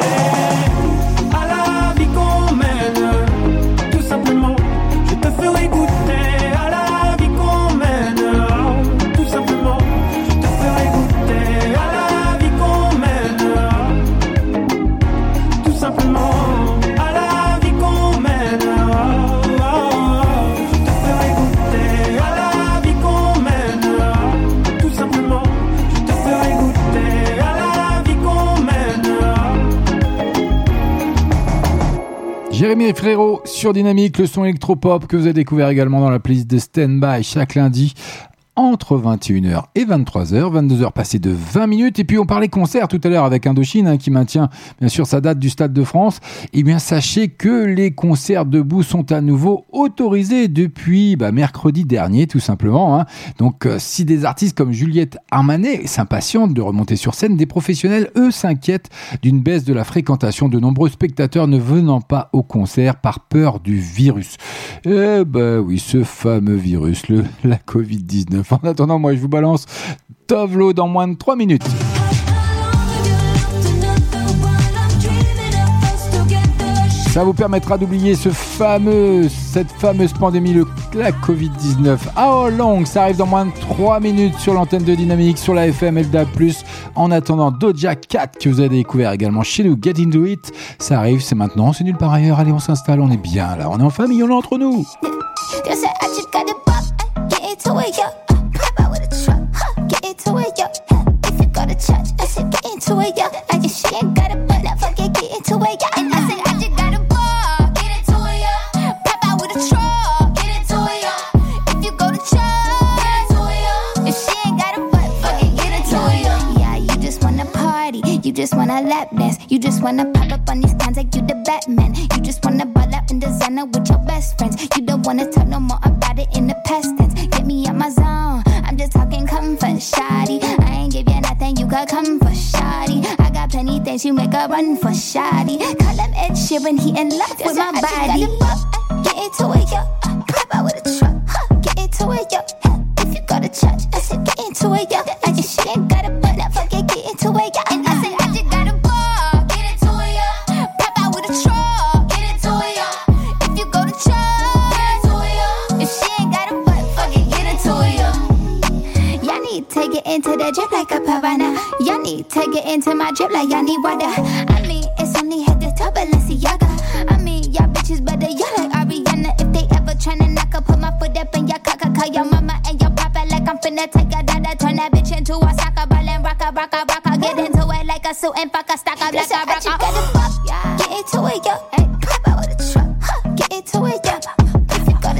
Jérémy Frérot sur Dynamique, le son électropop que vous avez découvert également dans la playlist de Standby chaque lundi entre 21h et 23h, 22h passées de 20 minutes. Et puis on parlait concert tout à l'heure avec Indochine hein, qui maintient bien sûr sa date du Stade de France. Et bien sachez que les concerts debout sont à nouveau autorisés depuis bah, mercredi dernier tout simplement. hein. Donc euh, si des artistes comme Juliette Armanet s'impatientent de remonter sur scène, des professionnels eux s'inquiètent d'une baisse de la fréquentation de nombreux spectateurs ne venant pas au concert par peur du virus. Eh ben oui, ce fameux virus, la Covid-19. [laughs] En attendant, moi je vous balance Tovlo dans moins de 3 minutes. Ça vous permettra d'oublier ce fameux, cette fameuse pandémie, le, la Covid-19. How long Ça arrive dans moins de 3 minutes sur l'antenne de Dynamique, sur la FM LDA+. En attendant, Doja Cat, que vous avez découvert également chez nous, Get Into It. Ça arrive, c'est maintenant, c'est nulle part ailleurs. Allez, on s'installe, on est bien là. On est en famille, on est entre nous.
You said I just got it pop, get into it, yeah. Pop out with a truck, huh, get into it, yeah. If you go to church, I said get into it, yeah. I just she ain't got it, but I forget get into it, yeah. And I said I just got you just wanna lap dance, you just wanna pop up on these cons like you the Batman. You just wanna ball out in designer with your best friends. You don't wanna talk no more about it in the past tense. Get me out my zone. I'm just talking comfort, shoddy. I ain't give you nothing, you could come for shoddy. I got plenty things you make a run for shoddy. Call him Ed Sheeran, he in love with my body. Get into it, yo. Uh, pop out with a truck, huh? Get into it, yo. If you go to church, I said get into it, yo. I just she ain't got a butt, I forget get into it, yo. And I said need to get into the drip like a piranha. Y'all need to get into my drip like y'all need water. I mean, it's only head to toe, Balenciaga. I mean, y'all bitches better y'all like Ariana. If they ever tryna knock up, put my foot up in your cock, call your mama and your papa like I'm finna take a dada. Turn that bitch into a soccer ball and rock a, rock a, rock a. Get into it like a suit and fuck a stock up like a rock a. Get into it, yo. Hey, pop out with a truck. Huh. Get into it, yo.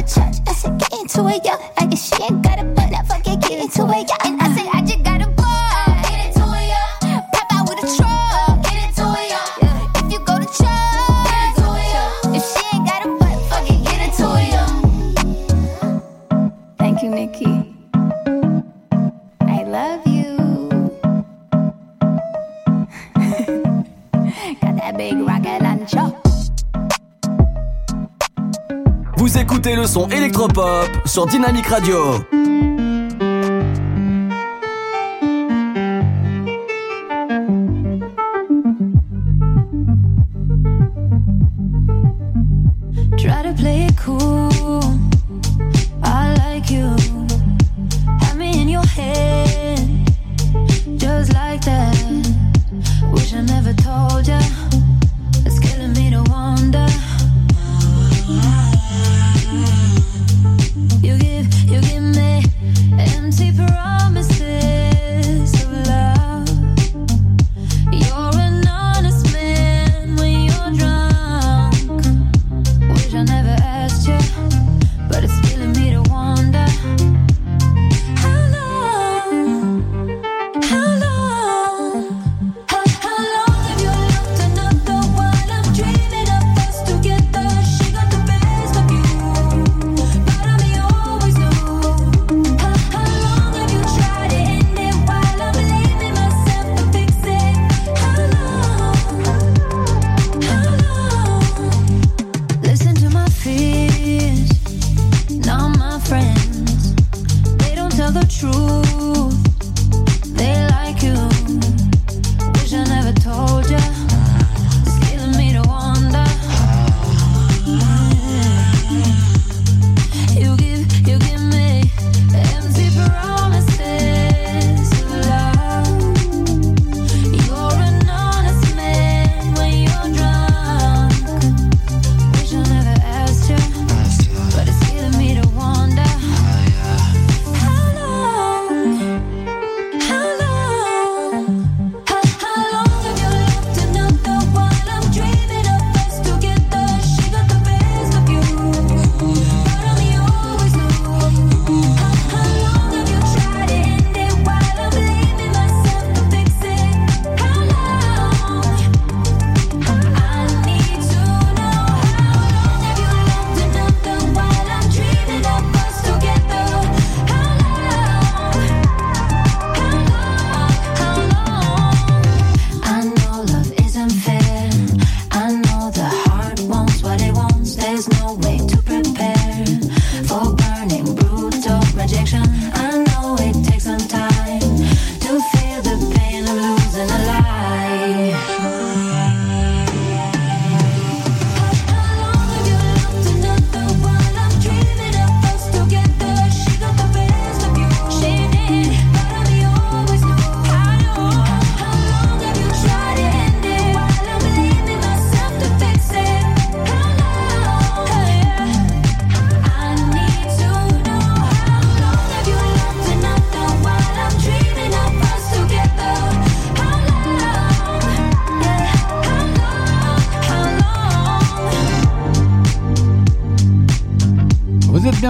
If you go to church, I said get into it, yo. I guess she ain't got a butt, I forget get into it, yo. And I said I just got a ball. Get into it, yo. Pop out with a truck. Get into it, yo. If you go to church, get into it, yo. If she ain't got a butt, forget get into it, yo. Thank you, Nikki. I love you. [laughs] got that big rocket launcher.
Vous écoutez le son électropop sur Dynamique Radio.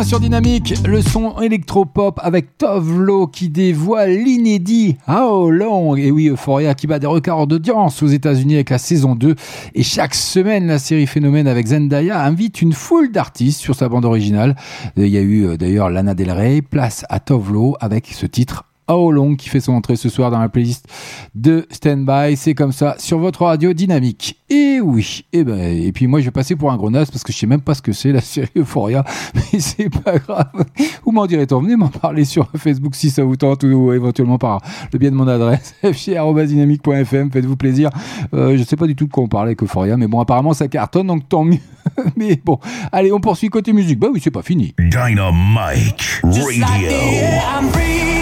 Sur Dynamique, le son électropop avec Tovlo qui dévoile l'inédit How Long Et oui, Euphoria qui bat des records d'audience aux États-Unis avec la saison 2. Et chaque semaine, la série Phénomène avec Zendaya invite une foule d'artistes sur sa bande originale. Il y a eu euh, d'ailleurs Lana Del Rey, place à Tovlo avec ce titre How Long qui fait son entrée ce soir dans la playlist de Standby. C'est comme ça sur votre radio dynamique. Et oui, et ben et puis moi je vais passer pour un gros naze parce que je sais même pas ce que c'est la série Euphoria, [laughs] mais c'est pas grave. Vous m'en direz-on Venez m'en parler sur Facebook si ça vous tente ou éventuellement par le biais de mon adresse [laughs] fr@dynamique.fm. Faites-vous plaisir. Euh, je sais pas du tout de quoi on parlait avec Euphoria, mais bon apparemment ça cartonne donc tant mieux. [laughs] mais bon, allez on poursuit côté musique. Bah oui c'est pas fini.
Dynamite Radio.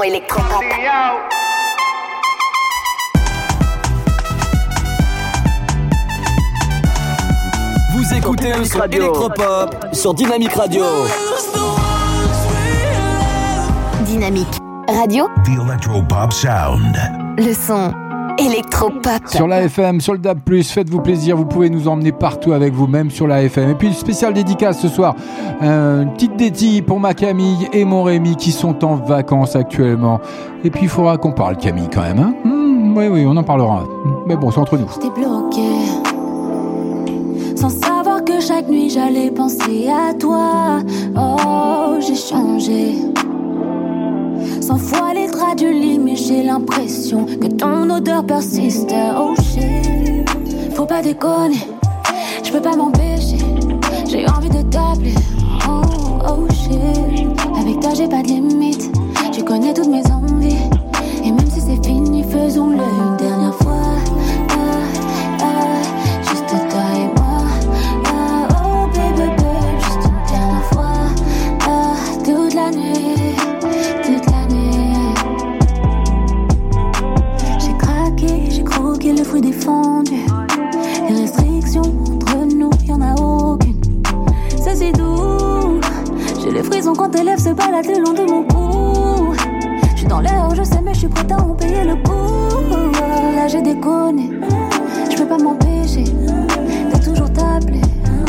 Son électropop.
Vous écoutez le son électropop sur Dynamique Radio.
Dynamique Radio.
The Electropop Sound.
Le son électropop.
Sur la FM, sur le DAB+, faites-vous plaisir, vous pouvez nous emmener partout avec vous, même sur la FM. Et puis, spécial dédicace ce soir, euh, une petite dédie pour ma Camille et mon Rémi qui sont en vacances actuellement. Et puis, il faudra qu'on parle Camille quand même, hein Hmm, Oui, oui, on en parlera. Mais bon, c'est entre nous.
J'étais bloqué Sans savoir que chaque nuit j'allais penser à toi Oh j'ai changé Fois les draps du lit mais j'ai l'impression Que ton odeur persiste. Oh shit. Faut pas déconner. Je peux pas m'empêcher. J'ai envie de t'appeler. Oh oh shit. Avec toi j'ai pas de limite. Tu connais toutes mes envies. Et même si c'est fini faisons-le une dernière lèvres se baladent le long de mon cou. Je suis dans l'air, je sais mais je suis prête à en payer le coup Là j'ai déconné. Je peux pas m'empêcher de toujours t'appeler.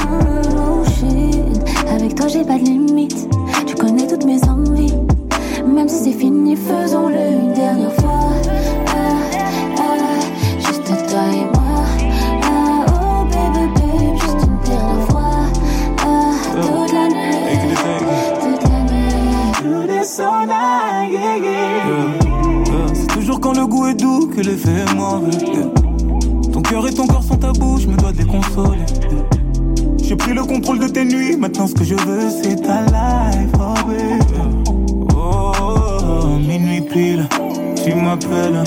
Oh shit. Avec toi j'ai pas de limite Tu connais toutes mes envies. Même si c'est fini faisons-le J'ai. Ton cœur et ton corps sont tabous, je me dois de consoler. J'ai pris le contrôle de tes nuits,
maintenant ce que je veux c'est ta life, oh baby. Oh, oh, minuit pile, tu m'appelles.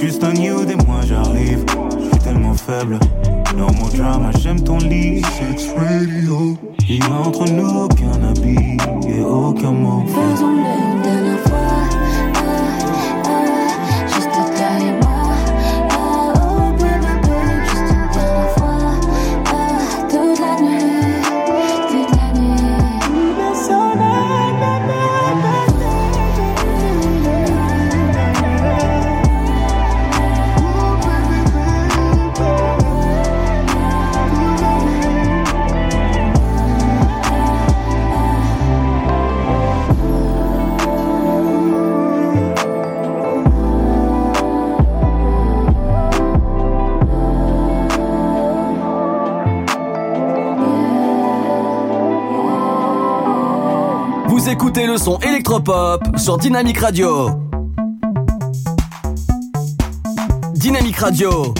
Juste un nude et moi j'arrive, je suis tellement faible. No more drama, j'aime ton lit, sex radio. Il y a entre nous aucun habit et aucun mot.
Faisons-le.
son électropop sur Dynamic Radio. Dynamic Radio.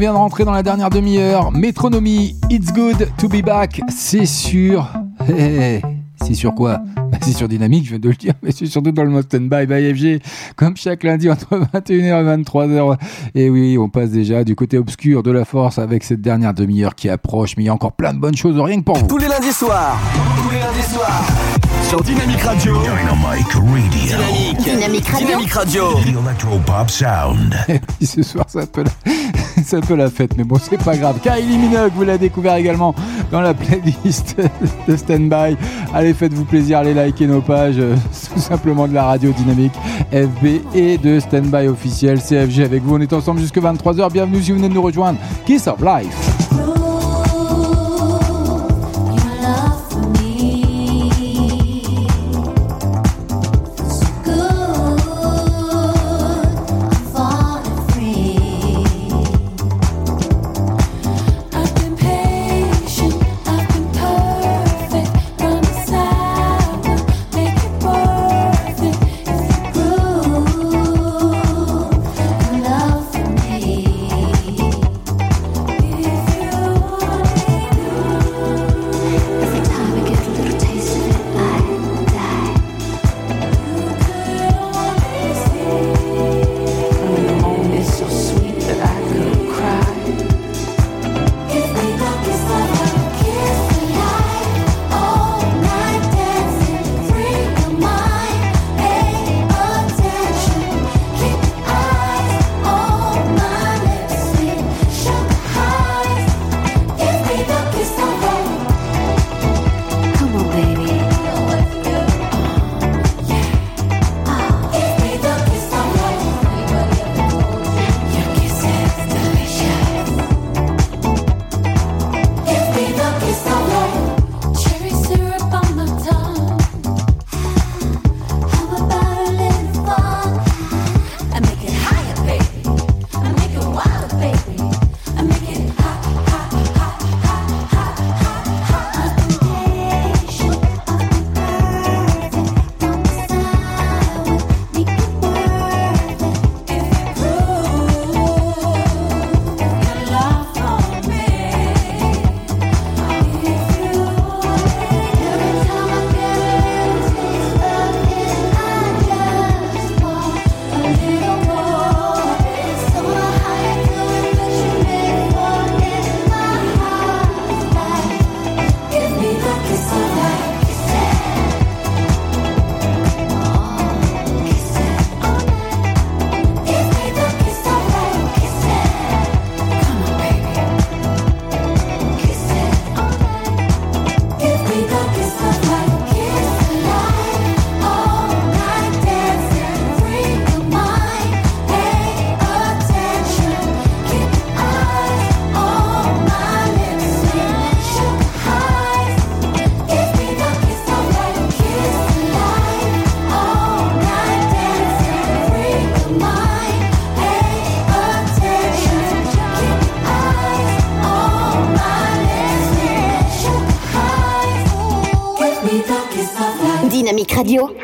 vient de rentrer dans la dernière demi-heure. Métronomie, It's Good to Be Back, c'est sûr. Eh, eh, eh. C'est sur quoi? Bah,
c'est sur Dynamique, je viens de le dire, mais c'est surtout dans le Mountain Bye Bye FG, comme chaque lundi entre 21h et 23h. Et oui, on passe déjà du côté obscur de la force avec cette dernière demi-heure qui approche, mais il y a encore plein de bonnes choses, rien que pour vous.
Tous les lundis soirs, tous les lundis soirs, sur Dynamique Radio.
Dynamique Radio.
Dynamique,
Dynamique Radio.
The Electropop Sound.
Et ce soir, ça peut s'appelle c'est un peu la fête, mais bon, [laughs] c'est pas grave. Kylie Minogue, vous l'avez découvert également dans la playlist [laughs] de Standby. Allez, faites-vous plaisir, allez liker nos pages, euh, [laughs] tout simplement de la radio dynamique FB et de Standby officiel CFG avec vous. On est ensemble jusque 23h. Bienvenue si vous venez de nous rejoindre. Kiss of Life.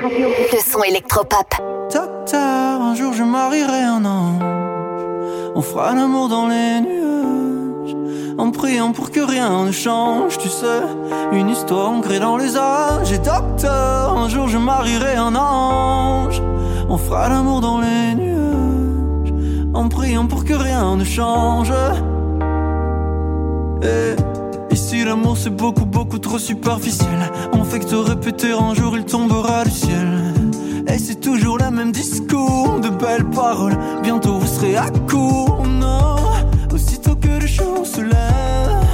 Le son électropop.
Docteur, un jour je marierai un ange. On fera l'amour dans les nuages. En priant pour que rien ne change, tu sais. Une histoire ancrée dans les âges. Et docteur, un jour je marierai un ange. On fera l'amour dans les nuages. En priant pour que rien ne change. Et ici l'amour c'est beaucoup beaucoup trop superficiel On fait que te répéter un jour il tombera du ciel. Et c'est toujours le même discours de belles paroles. Bientôt vous serez à court, non Aussitôt que le jour se lève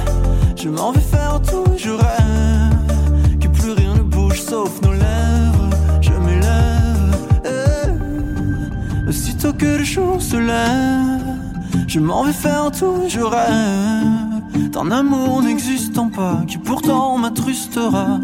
Je m'en vais faire tout je rêve Que plus rien ne bouge sauf nos lèvres Je m'élève eh. Aussitôt que le jour se lève Je m'en vais faire tout je rêve d'un amour n'existant pas qui pourtant m'attrustera.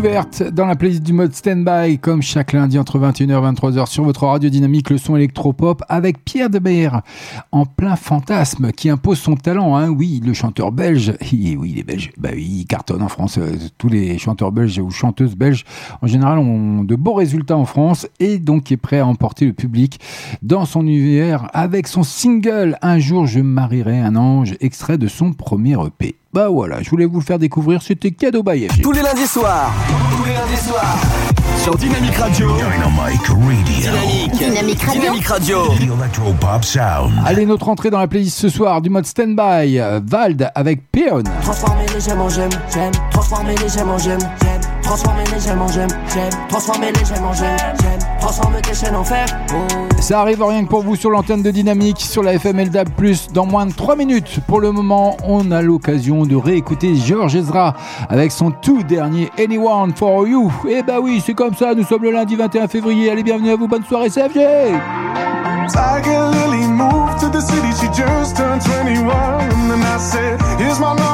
Découverte dans la playlist du mode standby, comme chaque lundi entre 21h et 23h sur votre radio dynamique, le son électropop, avec Pierre Demer, en plein fantasme, qui impose son talent. Hein. Oui, le chanteur belge, [laughs] oui, il est belge, bah oui, il cartonne en France. Euh, Tous les chanteurs belges ou chanteuses belges, en général, ont de beaux résultats en France et donc est prêt à emporter le public dans son univers avec son single Un jour je marierai un ange, extrait de son premier EP. Bah voilà, je voulais vous le faire découvrir, c'était cadeau by FG.
Tous les lundis soirs. Tous les lundis soirs. Sur Dynamic Radio.
Dynamic Radio.
Dynamique.
Dynamic Radio.
Dynamic Radio.
Electropop Sound.
Allez, notre entrée dans la playlist ce soir du mode standby, euh, Vald avec Peon.
Transformer les j'aime en j'aime, j'aime. Transformer les j'aime en j'aime, j'aime. Transformer les j'aime en j'aime, j'aime. Transformer les j'aime en j'aime, j'aime. Transformer tes chaînes en fer. Oh.
Ça arrive rien que pour vous sur l'antenne de Dynamique, sur la FM LDAB+, dans moins de 3 minutes. Pour le moment, on a l'occasion de réécouter George Ezra avec son tout dernier Anyone for You. Et bah oui, c'est comme ça, nous sommes le lundi 21 février. Allez, bienvenue à vous, bonne soirée CFG
Tiger Lily moved to the city, she just turned 21. And then I said, Here's my number,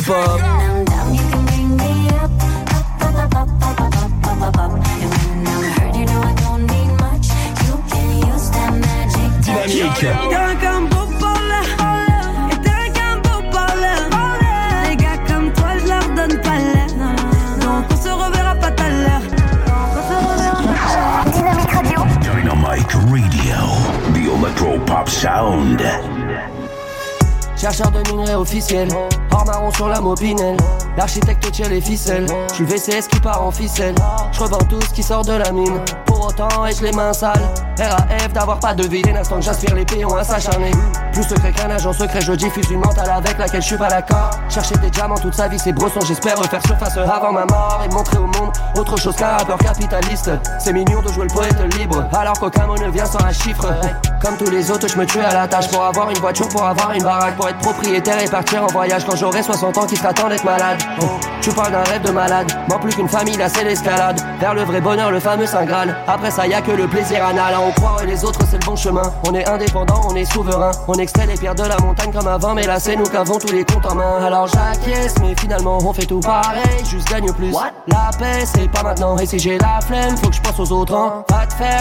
le
tire les ficelles, je suis VCS qui part en ficelle. Je revends tout ce qui sort de la mine, pour autant ai-je les mains sales? RAF d'avoir pas de vie, l'instant que j'aspire les péons à s'acharner. Plus secret qu'un agent secret, je diffuse une mentale avec laquelle je suis pas d'accord. Chercher des diamants toute sa vie, c'est bresson, j'espère refaire surface avant ma mort et montrer au monde autre chose qu'un rappeur capitaliste. C'est mignon de jouer le poète libre, alors qu'aucun mot ne vient sans un chiffre. Comme tous les autres, je me tue à la tâche pour avoir une voiture, pour avoir une baraque, pour être propriétaire et partir en voyage quand j'aurai 60 ans qui sera temps d'être malade? Oh, tu parles d'un rêve de malade, moins plus qu'une famille, là c'est l'escalade. Vers le vrai bonheur, le fameux Saint Graal. Après ça, y a que le plaisir anal. On croit et les autres, c'est le bon chemin. On est indépendant, on est souverain. On extrait les pierres de la montagne comme avant, mais là c'est nous qui avons tous les comptes en main. Alors j'acquiesce, mais finalement on fait tout pareil, juste gagne plus. La paix, c'est pas maintenant. Et si j'ai la flemme, faut que je pense aux autres. Hein.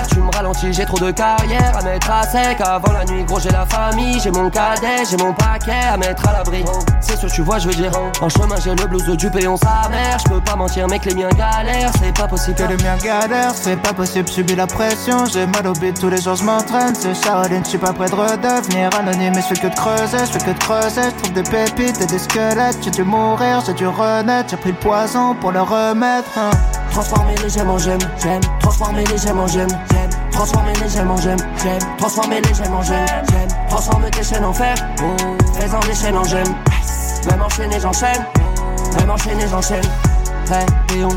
Tu me ralentis, j'ai trop de carrière à mettre à sec. Avant la nuit, gros, j'ai la famille, j'ai mon cadet, j'ai mon paquet à mettre à l'abri. C'est ce que tu vois, je veux dire. En chemin, j'ai le blues du péon sa mère. Je peux pas mentir, mec, les miens galèrent, c'est pas possible.
Que les miens galèrent, c'est pas possible, subis la pression. J'ai mal au bide, tous les jours je m'entraîne. C'est Charline, je suis pas prêt de redevenir anonyme. Mais je fais que de creuser, je fais que de creuser. Je trouve des pépites et des squelettes. J'ai dû mourir, j'ai dû renaître. J'ai pris le poison pour le remettre. hein.
Transformer les gemmes en gemmes, j'aime. Transformer les gemmes en gemmes, j'aime. Transformer les gemmes en gemmes, j'aime. Transformer les gemmes en j'aime. Transformer tes chaînes en fer. Fais-en des chaînes en gemmes. Même enchaîné, j'enchaîne. Même enchaîné, j'enchaîne. Prêt, péon.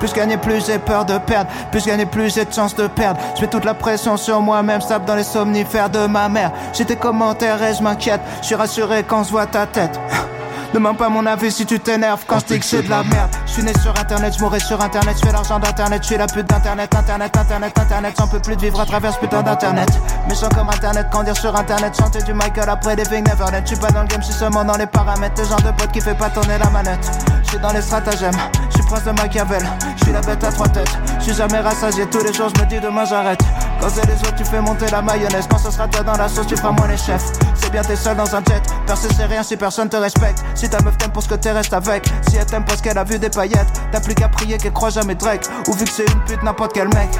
Plus gagner, plus j'ai peur de perdre. Plus gagner, plus j'ai de chance de perdre. Je mets toute la pression sur moi-même, sable dans les somnifères de ma mère. J'ai tes commentaires et je m'inquiète. Je suis rassuré quand je vois ta tête. Demande pas mon avis si tu t'énerves quand je dis que c'est de la merde. Je suis né sur internet, je mourrai sur internet, je fais l'argent d'internet, je suis la pute d'internet, internet, internet, internet, j'en peux plus de vivre à travers ce putain d'internet. Méchant comme internet, quand dire sur internet, chanter du Michael après des Big Neverland. Je suis pas dans le game, je suis seulement dans les paramètres. Le genre de pote qui fait pas tourner la manette. Je suis dans les stratagèmes, je suis prince de Machiavel, je suis la bête à trois têtes. Je suis jamais rassasié, tous les jours je me dis demain j'arrête. C'est les autres, tu fais monter la mayonnaise. Quand ce sera toi dans la sauce, tu feras moins les chefs. C'est bien, t'es seul dans un jet. Percer, c'est rien si personne te respecte. Si ta meuf t'aime pour ce que t'es, reste avec. Si elle t'aime parce qu'elle a vu des paillettes, t'as plus qu'à prier qu'elle croit jamais Drake. Ou vu que c'est une pute, n'importe quel mec.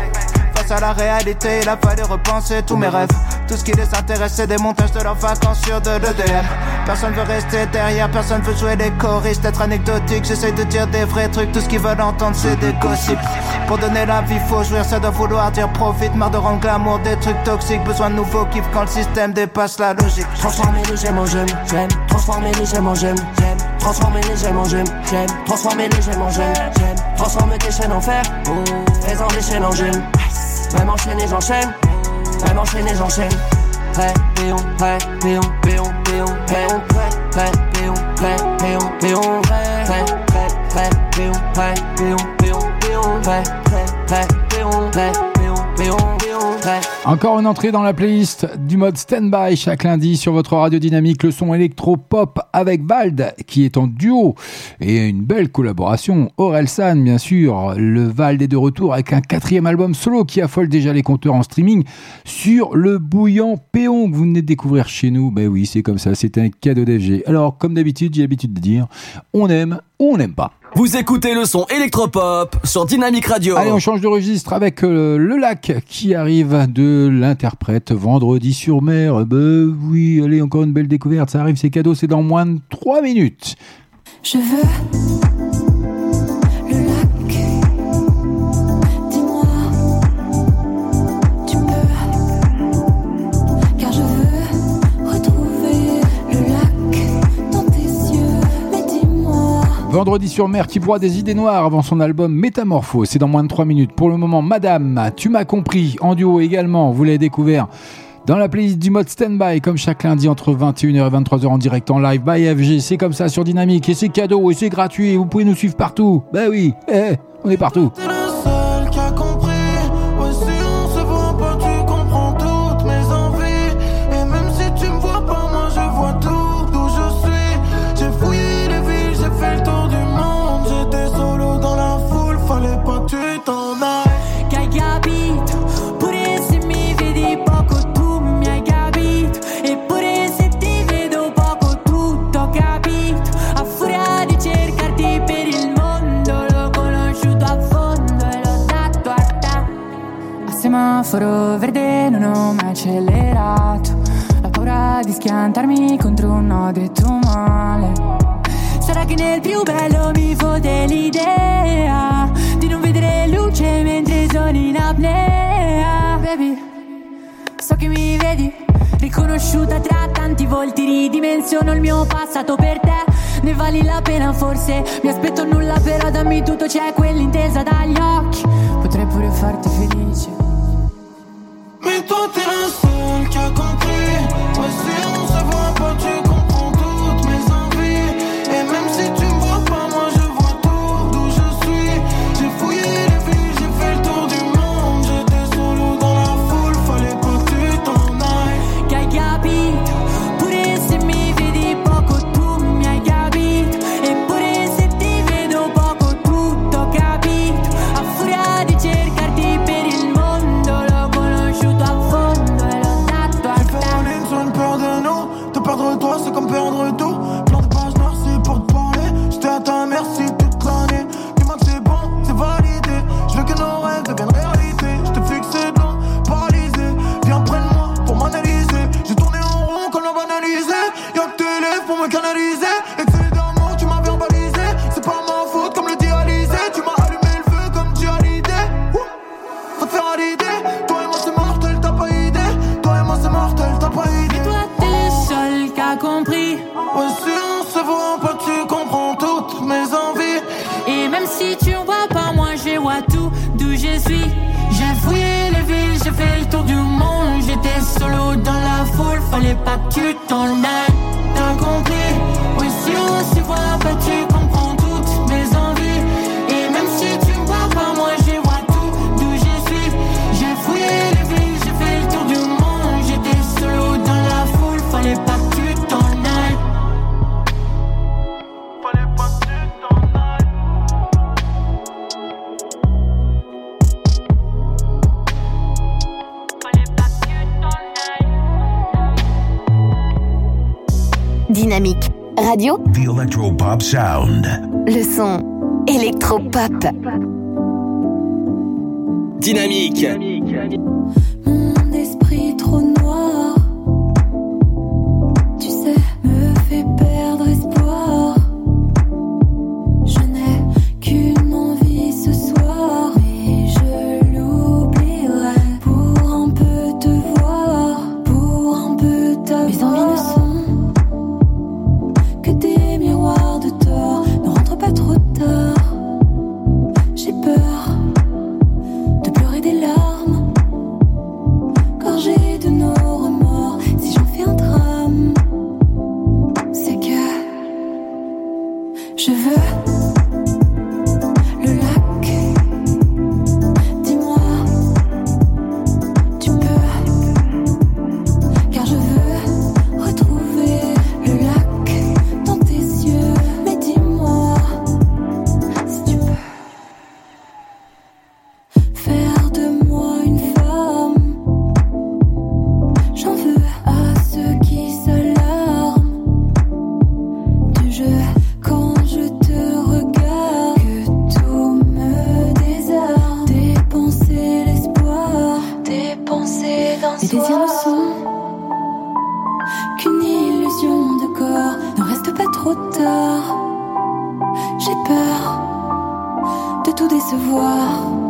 À la réalité, il a fallu repenser tous mes rêves. Tout ce qui les intéresse, c'est des montages de leurs vacances sur de l'EDM. Personne veut rester derrière, personne veut jouer les choristes, être anecdotique. J'essaye de dire des vrais trucs, tout ce qu'ils veulent entendre, c'est des gossips. Pour donner la vie, faut jouir, ça doit vouloir dire profite. Marre de rendre glamour des trucs toxiques, besoin de nouveaux kiffs quand le système dépasse la logique.
Transformer les gemmes en gemmes, j'aime. Transformer les gemmes en gemmes, j'aime. Transformer les gemmes en gemmes, j'aime. Transformer les gemmes en gemmes, j'aime. Transformer tes chaînes en fer, oh. Fais-en des chaînes en gemmes. Même enchaîné, j'enchaîne. Même enchaîné, j'enchaîne. Prêt, péon.
Encore une entrée dans la playlist du mode stand-by chaque lundi sur votre radio dynamique, le son électro-pop avec Vald qui est en duo et une belle collaboration. Aurel San, bien sûr. Le Vald est de retour avec un quatrième album solo qui affole déjà les compteurs en streaming sur le bouillant Péon que vous venez de découvrir chez nous. Ben oui, c'est comme ça, c'est un cadeau d'FG. Alors, comme d'habitude, j'ai l'habitude de dire, on aime ou on n'aime pas.
Vous écoutez le son électropop sur Dynamique Radio.
Allez, on change de registre avec euh, le lac qui arrive de l'interprète vendredi sur mer. Ben oui, allez, encore une belle découverte. Ça arrive, c'est cadeau, c'est dans moins de 3 minutes.
Je veux
Vendredi sur mer qui broie des idées noires avant son album Métamorphose. C'est dans moins de 3 minutes. Pour le moment, Madame, tu m'as compris. En duo également, vous l'avez découvert. Dans la playlist du mode standby, comme chaque lundi entre 21h et 23h en direct en live by FG, c'est comme ça sur Dynamique et c'est cadeau et c'est gratuit et vous pouvez nous suivre partout. Bah ben oui, eh, on est partout.
semaforo verde non ho mai accelerato. La paura di schiantarmi contro un no detto male.
Sarà che nel più bello mi fode l'idea Di non vedere luce mentre sono in apnea. Baby, so che mi vedi Riconosciuta tra tanti volti ridimensiono il mio passato per te. Ne vali la pena forse Mi aspetto nulla però dammi tutto c'è quell'intesa dagli occhi.
Potrei pure farti felice.
Mais toi t'es la
seule qui a compris.
Ouais si on se voit pas
radio.
The Electropop Sound.
Le son électropop.
Dynamique.
Dynamique. J'ai peur de
tout décevoir.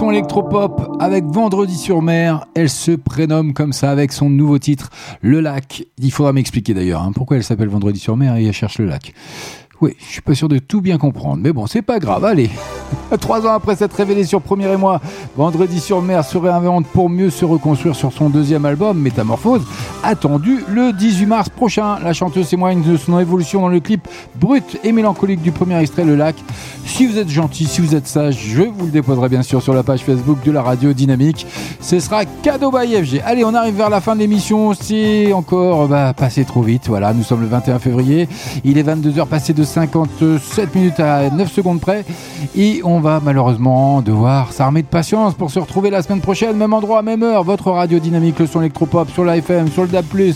Son électropop avec Vendredi sur mer. Elle se prénomme comme ça avec son nouveau titre, Le Lac. Il faudra m'expliquer d'ailleurs hein, pourquoi elle s'appelle Vendredi sur mer et elle cherche le lac. Oui, je suis pas sûr de tout bien comprendre, mais bon, c'est pas grave. Allez, [laughs] trois ans après s'être révélé sur Premier et Moi, Vendredi sur Mer se réinvente pour mieux se reconstruire sur son deuxième album, Métamorphose, attendu le 18 mars prochain. La chanteuse témoigne de son évolution dans le clip brut et mélancolique du premier extrait, Le Lac. Si vous êtes gentil, si vous êtes sage, je vous le déposerai bien sûr sur la page Facebook de la radio Dynamique. Ce sera cadeau by FG. Allez, on arrive vers la fin de l'émission. C'est encore bah, passé trop vite. Voilà, nous sommes le 21 février. Il est 22h passé de 57 minutes à 9 secondes près. Et on va malheureusement devoir s'armer de patience pour se retrouver la semaine prochaine, même endroit, même heure. Votre radio dynamique, le son électropop sur la FM, sur le DAB+,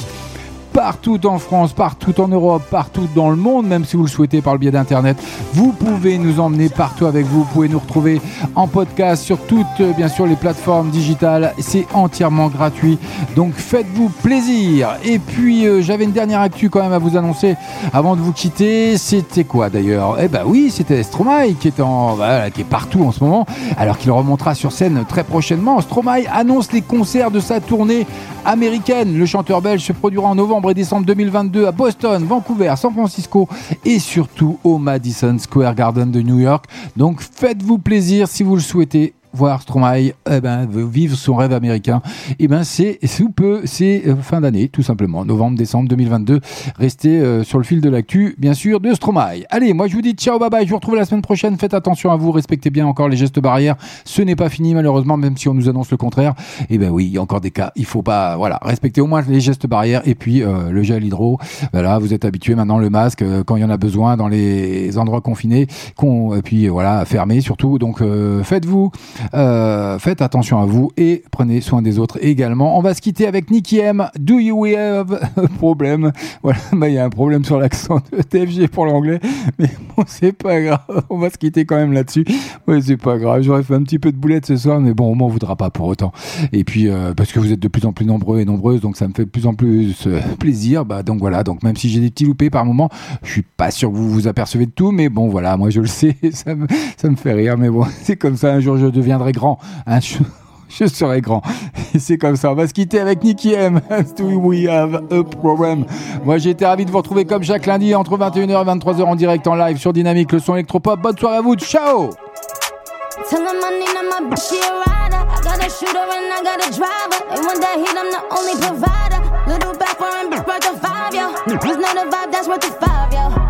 partout en France, partout en Europe, partout dans le monde, même si vous le souhaitez par le biais d'Internet. Vous pouvez nous emmener partout avec vous. Vous pouvez nous retrouver en podcast sur toutes, euh, bien sûr, les plateformes digitales. C'est entièrement gratuit. Donc faites-vous plaisir. Et puis, euh, j'avais une dernière actu quand même à vous annoncer avant de vous quitter. C'était quoi d'ailleurs? Eh ben oui, c'était Stromae qui est, en, voilà, qui est partout en ce moment, alors qu'il remontera sur scène très prochainement. Stromae annonce les concerts de sa tournée américaine. Le chanteur belge se produira en novembre et décembre 2022 à Boston, Vancouver, San Francisco et surtout au Madison Square Garden de New York. Donc faites-vous plaisir si vous le souhaitez voir Stromae eh ben, vivre son rêve américain, eh ben, c'est sous peu, c'est euh, fin d'année, tout simplement, novembre, décembre 2022. Restez euh, sur le fil de l'actu, bien sûr, de Stromae. Allez, moi je vous dis ciao, bye bye, je vous retrouve la semaine prochaine. Faites attention à vous, respectez bien encore les gestes barrières. Ce n'est pas fini, malheureusement, même si on nous annonce le contraire. Eh ben oui, il y a encore des cas. Il faut pas, voilà, respecter au moins les gestes barrières et puis euh, le gel hydro. Voilà, vous êtes habitués maintenant le masque quand il y en a besoin dans les endroits confinés, et puis voilà, fermés surtout. Donc faites-vous euh, faites attention à vous et prenez soin des autres également. On va se quitter avec Nicky M. Do you have a problem Voilà, [laughs] bah, il y a un problème sur l'accent de TFG pour l'anglais, mais [laughs] bon, c'est pas grave. On va se quitter quand même là-dessus. Ouais, c'est pas grave. J'aurais fait un petit peu de boulette ce soir, mais bon, on m'en voudra pas pour autant. Et puis, euh, parce que vous êtes de plus en plus nombreux et nombreuses, donc ça me fait de plus en plus euh, plaisir. Bah, donc voilà. Donc même si j'ai des petits loupés par moment, je suis pas sûr que vous vous apercevez de tout, mais bon, voilà, moi je le [laughs] sais, ça me, fait rire, mais bon, c'est comme ça. Un jour, je grand. Jour- je [laughs] serai grand. C'est comme ça. On va se quitter avec Nicky M. [laughs] Do we have a problem? Moi, j'ai été ravi de vous retrouver comme chaque lundi entre 21h et 23h en direct en live sur Dynamique, le son électropop. Bonne soirée à vous. Ciao!
Tell.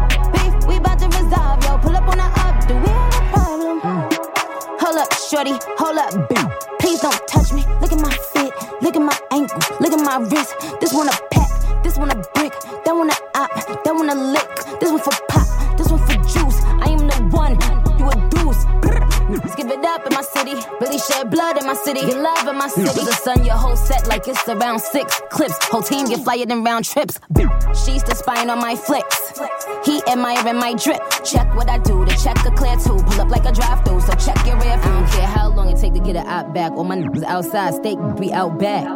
Shorty, hold up, boo. Please don't touch me. Look at my fit, look at my ankle, look at my wrist. This one a pack, this one a brick, that one a op, that one a lick. This one for pop, this one for juice. I am the one. Let's give it up in my city. Really shed blood in my city. Get love in my city. The sun, your whole set like it's around six clips. Whole team get flyer than round trips. She's the spine on my flicks. He admiring my drip. Check what I do. The check a clear too. Pull up like a drive through. So check your rear view. I don't care how long it take to get it out back. All my niggas outside. Steak be out back.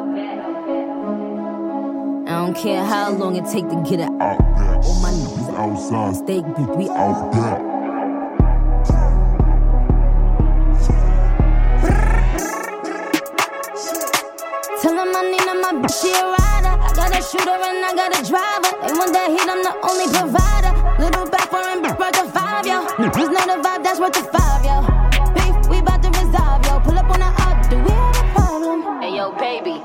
I don't care how long it take to get it out back. All my niggas outside. Steak be out back. Tell him I need my bitch, she a rider. I got a shooter and I got a driver. And when that heat, I'm the only provider. Little back for him, bitch, worth a five, yo. It's not a vibe, that's worth a five, yo. Beef, we bout to resolve, yo. Pull up on the up, do we have a problem? Hey, yo, baby,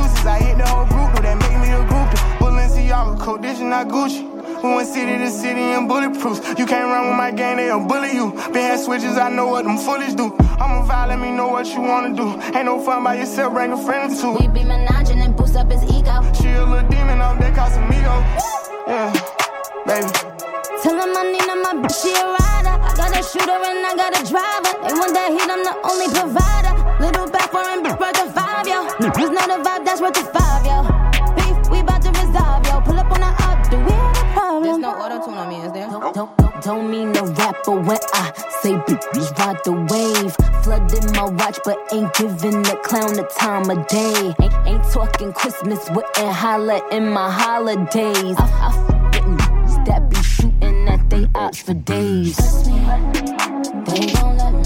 excuses. I hit the whole group, do that make me a groupie. Balenciaga, coat, this is not Gucci. We went city to city in bulletproofs. You can't run with my gang, they'll bully you. Been had switches, I know what them foolish do. I'm a vibe, let me know what you wanna do. Ain't no fun by yourself, bring a friend or two.
We be menaging and boost up his ego.
She a little demon off that Casamigo. Yeah, baby.
Tell him I need him, my bitch, she a rider. I got a shooter and I got a driver. They want that heat, I'm the only provider. Little back for and worth the five, yo. It's not a vibe, that's worth five, yo. Beef, we about to resolve, yo. Pull up on the up, do we have a problem?
There's no auto tune on me, is there?
Don't, don't, don't, don't mean no rapper when I say bitch, ride the wave. Flooding my watch, but ain't giving the clown the time of day. Ain't, ain't talking Christmas, wouldn't holla in my holidays. I, I bitches that be shooting at they out for days.
Trust me, They gon' let me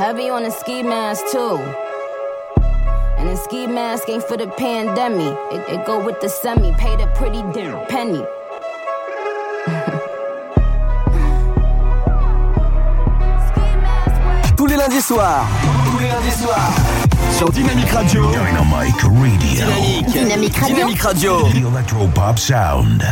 Heavy on the ski mask too. And the ski mask ain't for the pandemic. It, it go with the semi. Pay the pretty damn penny.
Tous les lundis soirs. Tous les lundis soirs. Sur Dynamic Radio.
Dynamic Radio.
Dynamic.
Dynamic Radio.
Dynamic Radio.
The Electro Pop Sound.